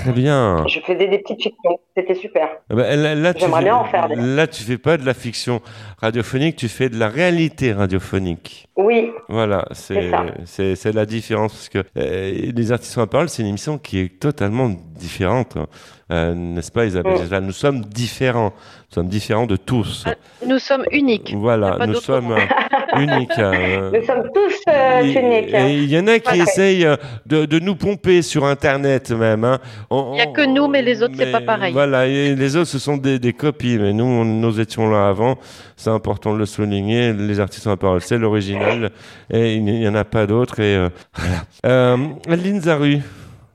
Très bien. je faisais des petites fictions, c'était super. Ah bah, là, là, J'aimerais fais- bien en faire, d'ailleurs. Là, tu fais pas de la fiction radiophonique, tu fais de la réalité radiophonique. Oui. Voilà, c'est C'est ça. c'est c'est la différence parce que euh, les artistes en parole, c'est une émission qui est totalement différente, Euh, n'est-ce pas, Isabelle. Gisela Nous sommes différents, nous sommes différents de tous. Nous sommes uniques. Voilà, nous sommes euh, uniques. euh, [laughs] Nous sommes tous euh, et- uniques. Et il y en a qui essayent euh, de, de nous pomper sur Internet même. hein. On- Il n'y a que nous, mais les autres, c'est pas pareil. Voilà, et les autres, ce sont des, des copies, mais nous, on- nous étions là avant. C'est important de le souligner. Les artistes en parole, c'est l'original, et il n'y en a pas d'autres. Et euh, voilà. Euh, Adeline Zaru,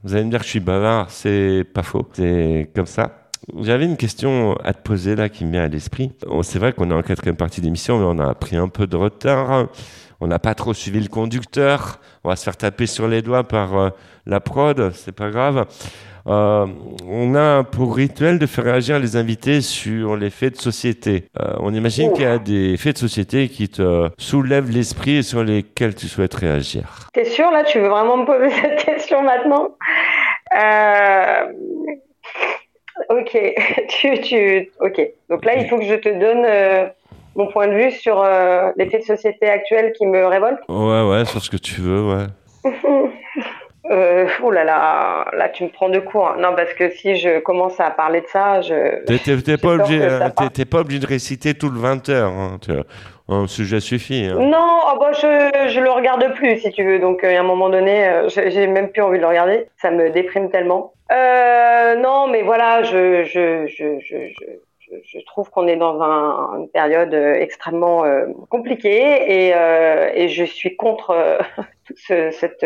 vous allez me dire que je suis bavard, c'est pas faux, c'est comme ça. J'avais une question à te poser là qui me vient à l'esprit. C'est vrai qu'on est en quatrième partie d'émission, mais on a pris un peu de retard. On n'a pas trop suivi le conducteur. On va se faire taper sur les doigts par euh, la prod, c'est pas grave. Euh, on a pour rituel de faire réagir les invités sur les faits de société. Euh, on imagine qu'il y a des faits de société qui te soulèvent l'esprit et sur lesquels tu souhaites réagir. T'es sûr là Tu veux vraiment me poser [laughs] cette question maintenant? Euh, Ok, [laughs] tu, tu, ok. Donc là, il faut que je te donne mon point de vue sur les faits de société actuels qui me révoltent. Ouais, ouais, sur ce que tu veux, ouais. [laughs] Euh, oh là là, là tu me prends de court. Non, parce que si je commence à parler de ça, je. T'es- pas, obligé, euh, t'es- pas obligé de réciter tout le 20 heures. Hein, un sujet suffit. hein. Non, oh bah, je, je le regarde plus si tu veux. Donc euh, à un moment donné, euh, j'ai même plus envie de le regarder. Ça me déprime tellement. Euh, non, mais voilà, je, je, je, je, je, trouve qu'on est dans un- une période euh, extrêmement euh, compliquée et, et je suis contre [laughs] ce- cette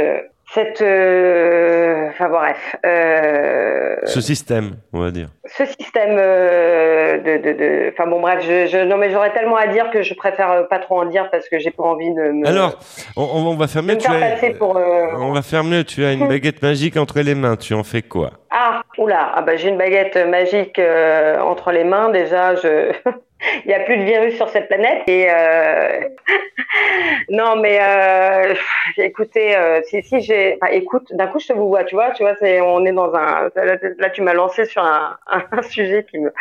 cette euh, enfin bref euh, Ce système, on va dire. ce système euh, de, de, de enfin bon bref je, je non mais j'aurais tellement à dire que je préfère euh, pas trop en dire parce que j'ai pas envie de me Alors, on, va faire de mieux. me Tu as, pour euh, on va faire mieux. Tu as une [laughs] baguette magique entre les mains. Tu en fais quoi? Ah oula. Ah bah j'ai une baguette magique euh, entre les mains. Déjà je [laughs] il y a plus de virus sur cette planète et euh... [laughs] non mais euh... écoutez euh, si si j'ai écoute d'un coup je te vois tu vois tu vois c'est on est dans un là, tu m'as lancé sur un, [laughs] un sujet qui me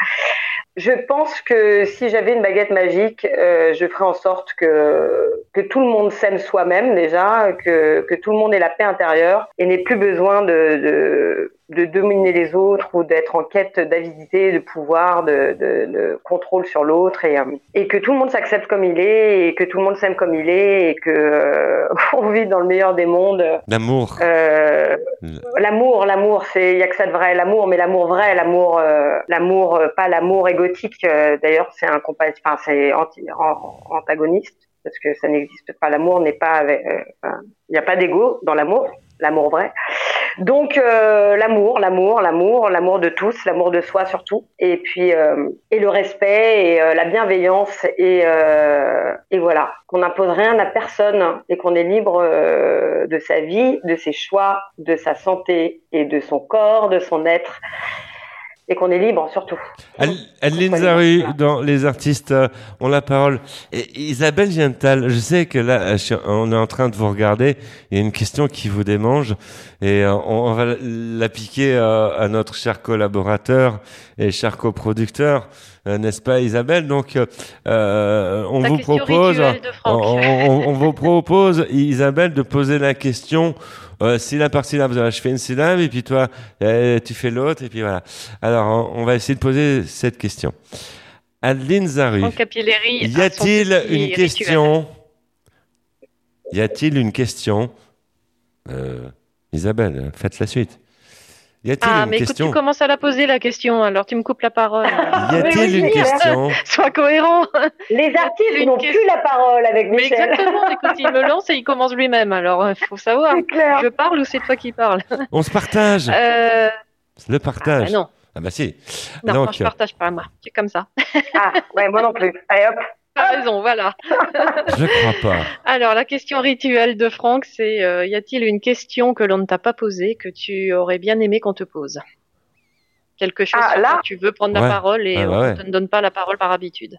je pense que si j'avais une baguette magique, euh, je ferais en sorte que que tout le monde s'aime soi-même déjà, que que tout le monde ait la paix intérieure et n'ait plus besoin de de, de dominer les autres ou d'être en quête d'avidité, de pouvoir, de, de, de contrôle sur l'autre et euh, et que tout le monde s'accepte comme il est et que tout le monde s'aime comme il est et que euh, [laughs] on vit dans le meilleur des mondes. L'amour. Euh, L'amour, l'amour, c'est il y a que ça de vrai, l'amour, mais l'amour vrai, l'amour, euh, l'amour, euh, pas l'amour égotique. euh, D'ailleurs, c'est un compa- enfin c'est anti, an- antagoniste parce que ça n'existe pas. L'amour n'est pas, euh, il n'y a pas d'ego dans l'amour, l'amour vrai. Donc euh, l'amour, l'amour, l'amour, l'amour de tous, l'amour de soi surtout, et puis euh, et le respect et euh, la bienveillance et et voilà. Qu'on n'impose rien à personne et qu'on est libre de sa vie, de ses choix, de sa santé et de son corps, de son être et qu'on est libre surtout. Adeline Zaru, dans Les artistes euh, ont la parole. Et Isabelle Giental, je sais que là, euh, on est en train de vous regarder. Il y a une question qui vous démange et euh, on, va la piquer à notre cher collaborateur et cher coproducteur. N'est-ce pas Isabelle? Donc, euh, on La vous propose, on vous propose Isabelle de poser la question euh, syllabe par syllabe. Voilà, Je fais une syllabe et puis toi, euh, tu fais l'autre et puis voilà. Alors, on on va essayer de poser cette question. Adeline Zaru, y a-t-il une question Y a-t-il une question Euh, Isabelle, faites la suite. Y a-t-il Ah, une mais écoute, tu commences à la poser la question, alors tu me coupes la parole. [laughs] Y a-t-il une question [laughs] Sois cohérent. Les artistes n'ont question- plus la parole avec Mais Michel. exactement, [laughs] écoute, il me lance et il commence lui-même, alors il faut savoir. C'est clair. Je parle ou c'est toi qui parles? On se partage. euh... Le partage. Ah, bah non. Ah bah si. Non, Donc, moi, je partage pas, moi. C'est comme ça. Ah, ouais, moi non plus. Allez hop. T'as raison, voilà. [laughs] je crois pas. Alors, la question rituelle de Franck, c'est euh, y a-t-il une question que l'on ne t'a pas posée que tu aurais bien aimé qu'on te pose? Quelque chose Ah, là tu veux prendre la Ouais. parole et Ah, bah on ouais. ne te donne pas la parole par habitude.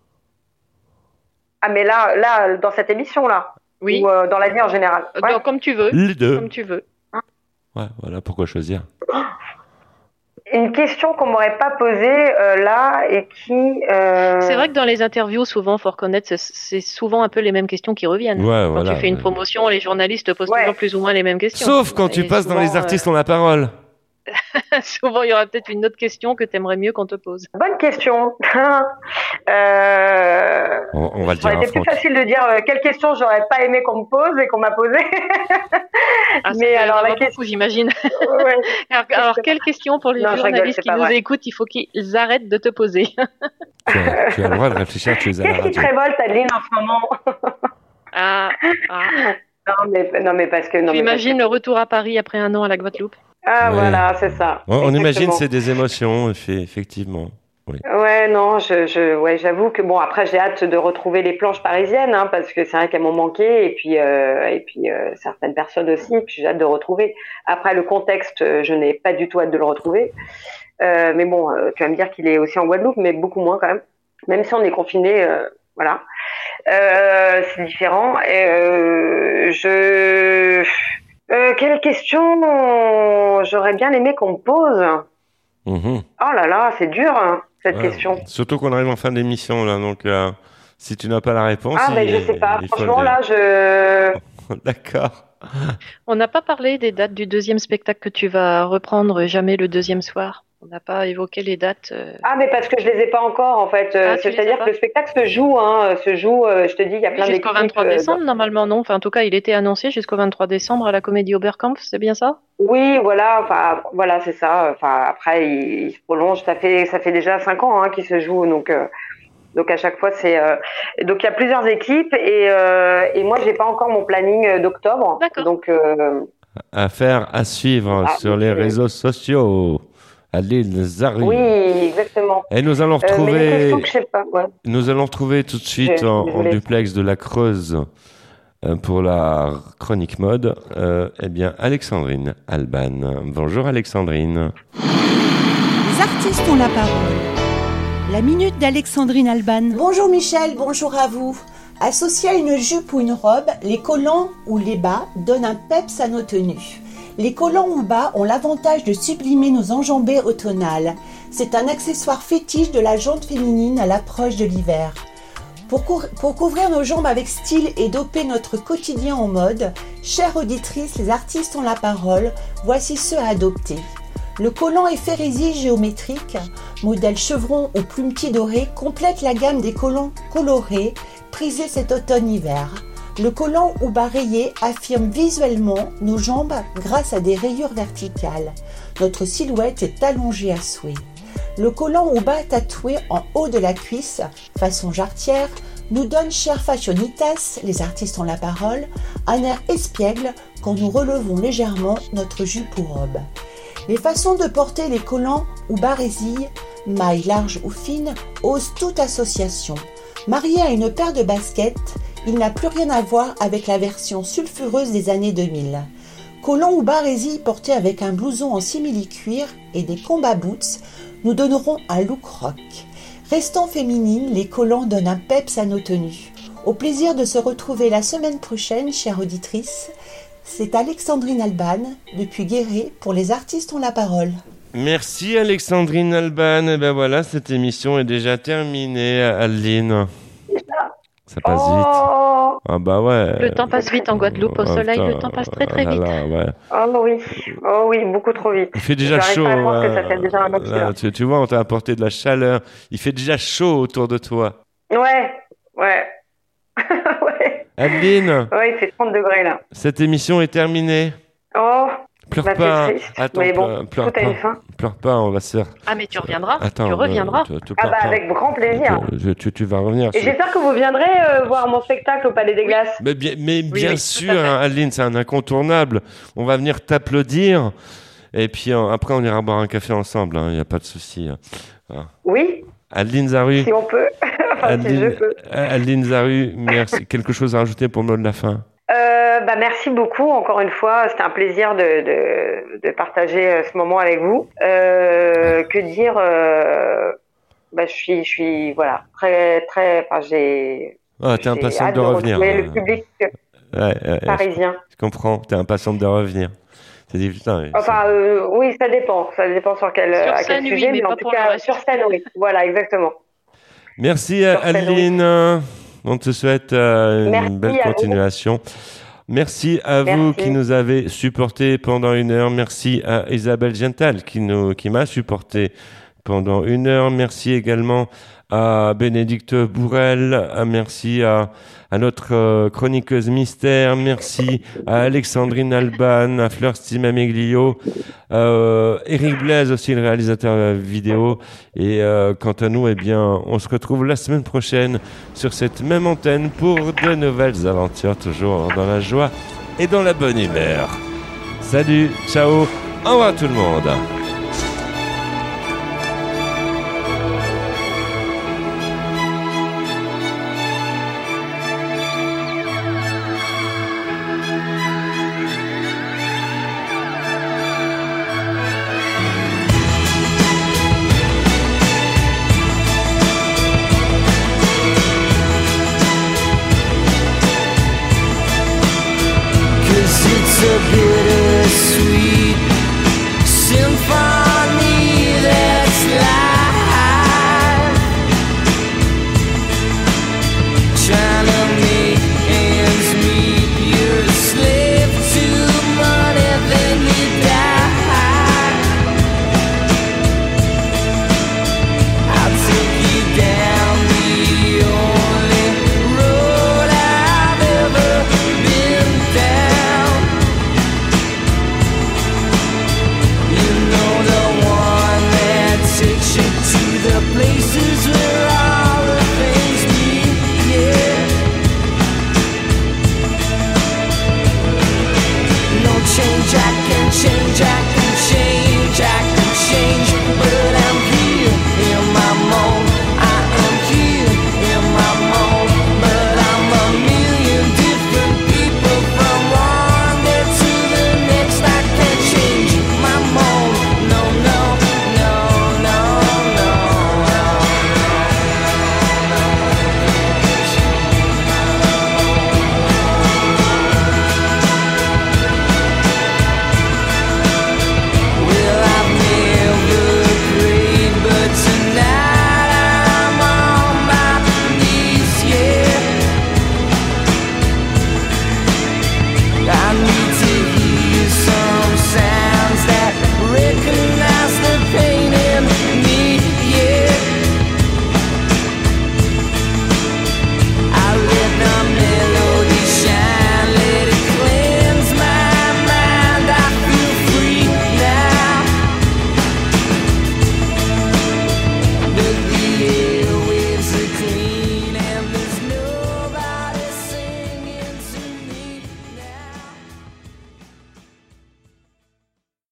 Ah, mais là, là, dans cette émission-là Oui. Ou euh, dans la vie en général? Euh, Ouais. donc, comme tu veux. Les deux. Comme tu veux. Ouais, voilà pourquoi choisir? [laughs] Une question qu'on m'aurait pas posée euh, là et qui. euh, C'est vrai que dans les interviews, souvent, faut reconnaître, c'est- souvent un peu les mêmes questions qui reviennent. Ouais, Quand voilà. tu fais une promotion, les journalistes te posent toujours plus ou moins les mêmes questions. Sauf quand tu passes dans les artistes euh, ont la parole. [laughs] souvent, il y aura peut-être une autre question que tu aimerais mieux qu'on te pose. Bonne question. [laughs] euh... On, on va le Ça dire aurait à été plus facile de dire euh, quelle question j'aurais pas aimé qu'on me pose et qu'on m'a posée. [laughs] Ah, Mais alors la question. j'imagine. Ouais. alors, alors, quelle question pour les Non, rigole, journalistes qui nous vrai. écoutent Il faut qu'ils arrêtent de te poser. Tu as, tu as le droit de réfléchir, Qu'est-ce qui te révolte, Adeline, en ce moment Ah, ah. non, mais, non, mais parce que. Non, tu mais imagines le retour à Paris après un an à la Guadeloupe Ah, Ouais. voilà, c'est ça. On, on imagine c'est des émotions, effe- effectivement. Oui. Ouais, non, je, je, ouais, j'avoue que bon, après, j'ai hâte de retrouver les planches parisiennes, hein, parce que c'est vrai qu'elles m'ont manqué, et puis, euh, et puis euh, certaines personnes aussi, puis j'ai hâte de retrouver. Après, le contexte, euh, je n'ai pas du tout hâte de le retrouver. Euh, mais bon, tu vas me dire qu'il est aussi en Guadeloupe, mais beaucoup moins quand même. Même si on est confiné, voilà. C'est différent. Et, je, euh, quelle question j'aurais bien aimé qu'on me pose. Mhm. Oh là là, c'est dur hein, cette Ouais. question. Surtout qu'on arrive en fin d'émission, là. Donc, euh, si tu n'as pas la réponse. Ah, mais je sais pas. Franchement, là, je. [laughs] D'accord. On n'a pas parlé des dates du deuxième spectacle que tu vas reprendre jamais le deuxième soir. On n'a pas évoqué les dates. euh, Ah, mais parce que je les ai pas encore, en fait. Euh, Ah, C'est-à-dire que le spectacle se joue, hein, se joue. euh, je te dis, il y a plein d'équipes. Jusqu'au 23 euh, décembre, normalement, non? Enfin, en tout cas, il était annoncé jusqu'au 23 décembre à la Comédie Oberkampf, c'est bien ça? Oui, voilà, enfin, voilà, c'est ça. Enfin, après, il, il se prolonge. Ça fait, ça fait déjà cinq ans hein, qu'il se joue, donc, euh, donc à chaque fois, c'est. euh, donc il y a plusieurs équipes et, euh, et moi, j'ai pas encore mon planning euh, d'octobre. Donc, euh, Affaire à suivre Ah, sur les réseaux sociaux. Aline Zari. oui, exactement. Et nous allons Euh, retrouver. que je sais pas, ouais. Nous allons retrouver tout de suite Je- en, duplex de la Creuse euh, pour la chronique mode. euh, eh bien, Alexandrine Alban. Bonjour Alexandrine. Les artistes ont la parole. La minute d'Alexandrine Alban. Bonjour Michel, bonjour à vous. Associés à une jupe ou une robe, les collants ou les bas donnent un peps à nos tenues. Les collants ou bas ont l'avantage de sublimer nos enjambées automnales. C'est un accessoire fétiche de la jante féminine à l'approche de l'hiver. Pour, couvrir nos jambes avec style et doper notre quotidien en mode, chères auditrices, les artistes ont la parole, voici ceux à adopter. Le collant et férisie géométrique, modèle chevron ou plumetis doré, complète la gamme des collants colorés prisés cet automne-hiver. Le collant ou bas rayé affirme visuellement nos jambes grâce à des rayures verticales. Notre silhouette est allongée à souhait. Le collant ou bas tatoué en haut de la cuisse, façon jarretière, nous donne, chers fashionitas, les artistes ont la parole, un air espiègle quand nous relevons légèrement notre jupe ou robe. Les façons de porter les collants ou barésilles, mailles larges ou fines, osent toute association. Marié à une paire de baskets, il n'a plus rien à voir avec la version sulfureuse des années 2000. Collants ou barésilles portés avec un blouson en simili-cuir et des combat boots nous donneront un look rock. Restant féminines, les collants donnent un peps à nos tenues. Au plaisir de se retrouver la semaine prochaine, chère auditrice. C'est Alexandrine Alban, depuis Guéret, pour Les Artistes ont la parole. Merci Alexandrine Alban. Et ben voilà, cette émission est déjà terminée, Aline. Ça passe Oh. vite. Ah bah ouais. Le temps passe vite en Guadeloupe, au Ah, soleil, le temps passe très très Ah vite. là, ouais. Oh oui, oh oui, beaucoup trop vite. Il fait déjà chaud. que ça fait déjà un Là, tu, tu vois, on t'a apporté de la chaleur. Il fait déjà chaud autour de toi. Ouais, ouais. [laughs] Adeline, Ouais, il fait 30 degrés là. cette émission est terminée. Oh, Pleure bah, pas. Attends, mais bon, pleure, pleure tout a pas. une fin. Pleure pas, on va se faire. Ah, mais tu reviendras. Attends, tu reviendras. euh, tu- tu Ah bah pas. avec grand plaisir. Tu, tu- tu vas revenir. Et j'espère que vous viendrez euh, voir mon spectacle au Palais des Glaces. Mais bien, mais bien oui, tout sûr, hein, Adeline, c'est un incontournable. On va venir t'applaudir. Et puis euh, après, on ira boire un café ensemble, il n'y a pas de souci. hein. Oui, Adeline Zaru, si on peut. [laughs] enfin, si je peux. Adeline Zaru, merci. Quelque chose à rajouter pour le mot de la fin? Euh, bah, merci beaucoup encore une fois. C'était un plaisir de, de, de partager euh, ce moment avec vous. Euh, que dire euh, bah, Je suis, je suis voilà très très. Enfin, j'ai. Ah, t'es impatiente hâte de revenir. le public Ouais, ouais, ouais, parisien. Je comprends, t'es impatiente de revenir. C'est dit, putain, mais Enfin, euh, oui, ça dépend. Ça dépend sur quel, Sur à quel scène, oui, sujet, mais mais, en tout cas, sur scène, oui. Voilà, exactement. Merci Sur scène. On te souhaite euh, une belle vous. continuation. Merci à vous qui nous avez supportés pendant une heure. Merci à Isabelle Gental qui nous, qui m'a supporté pendant une heure. Merci également à Bénédicte Bourrel. Merci à, à notre euh, chroniqueuse mystère. Merci à Alexandrine Alban, à Fleur Stimameglio, euh, Eric Blaise aussi, le réalisateur vidéo. Et euh, quant à nous, eh bien, on se retrouve la semaine prochaine sur cette même antenne pour de nouvelles aventures, toujours dans la joie et dans la bonne humeur. Salut, ciao, au revoir tout le monde.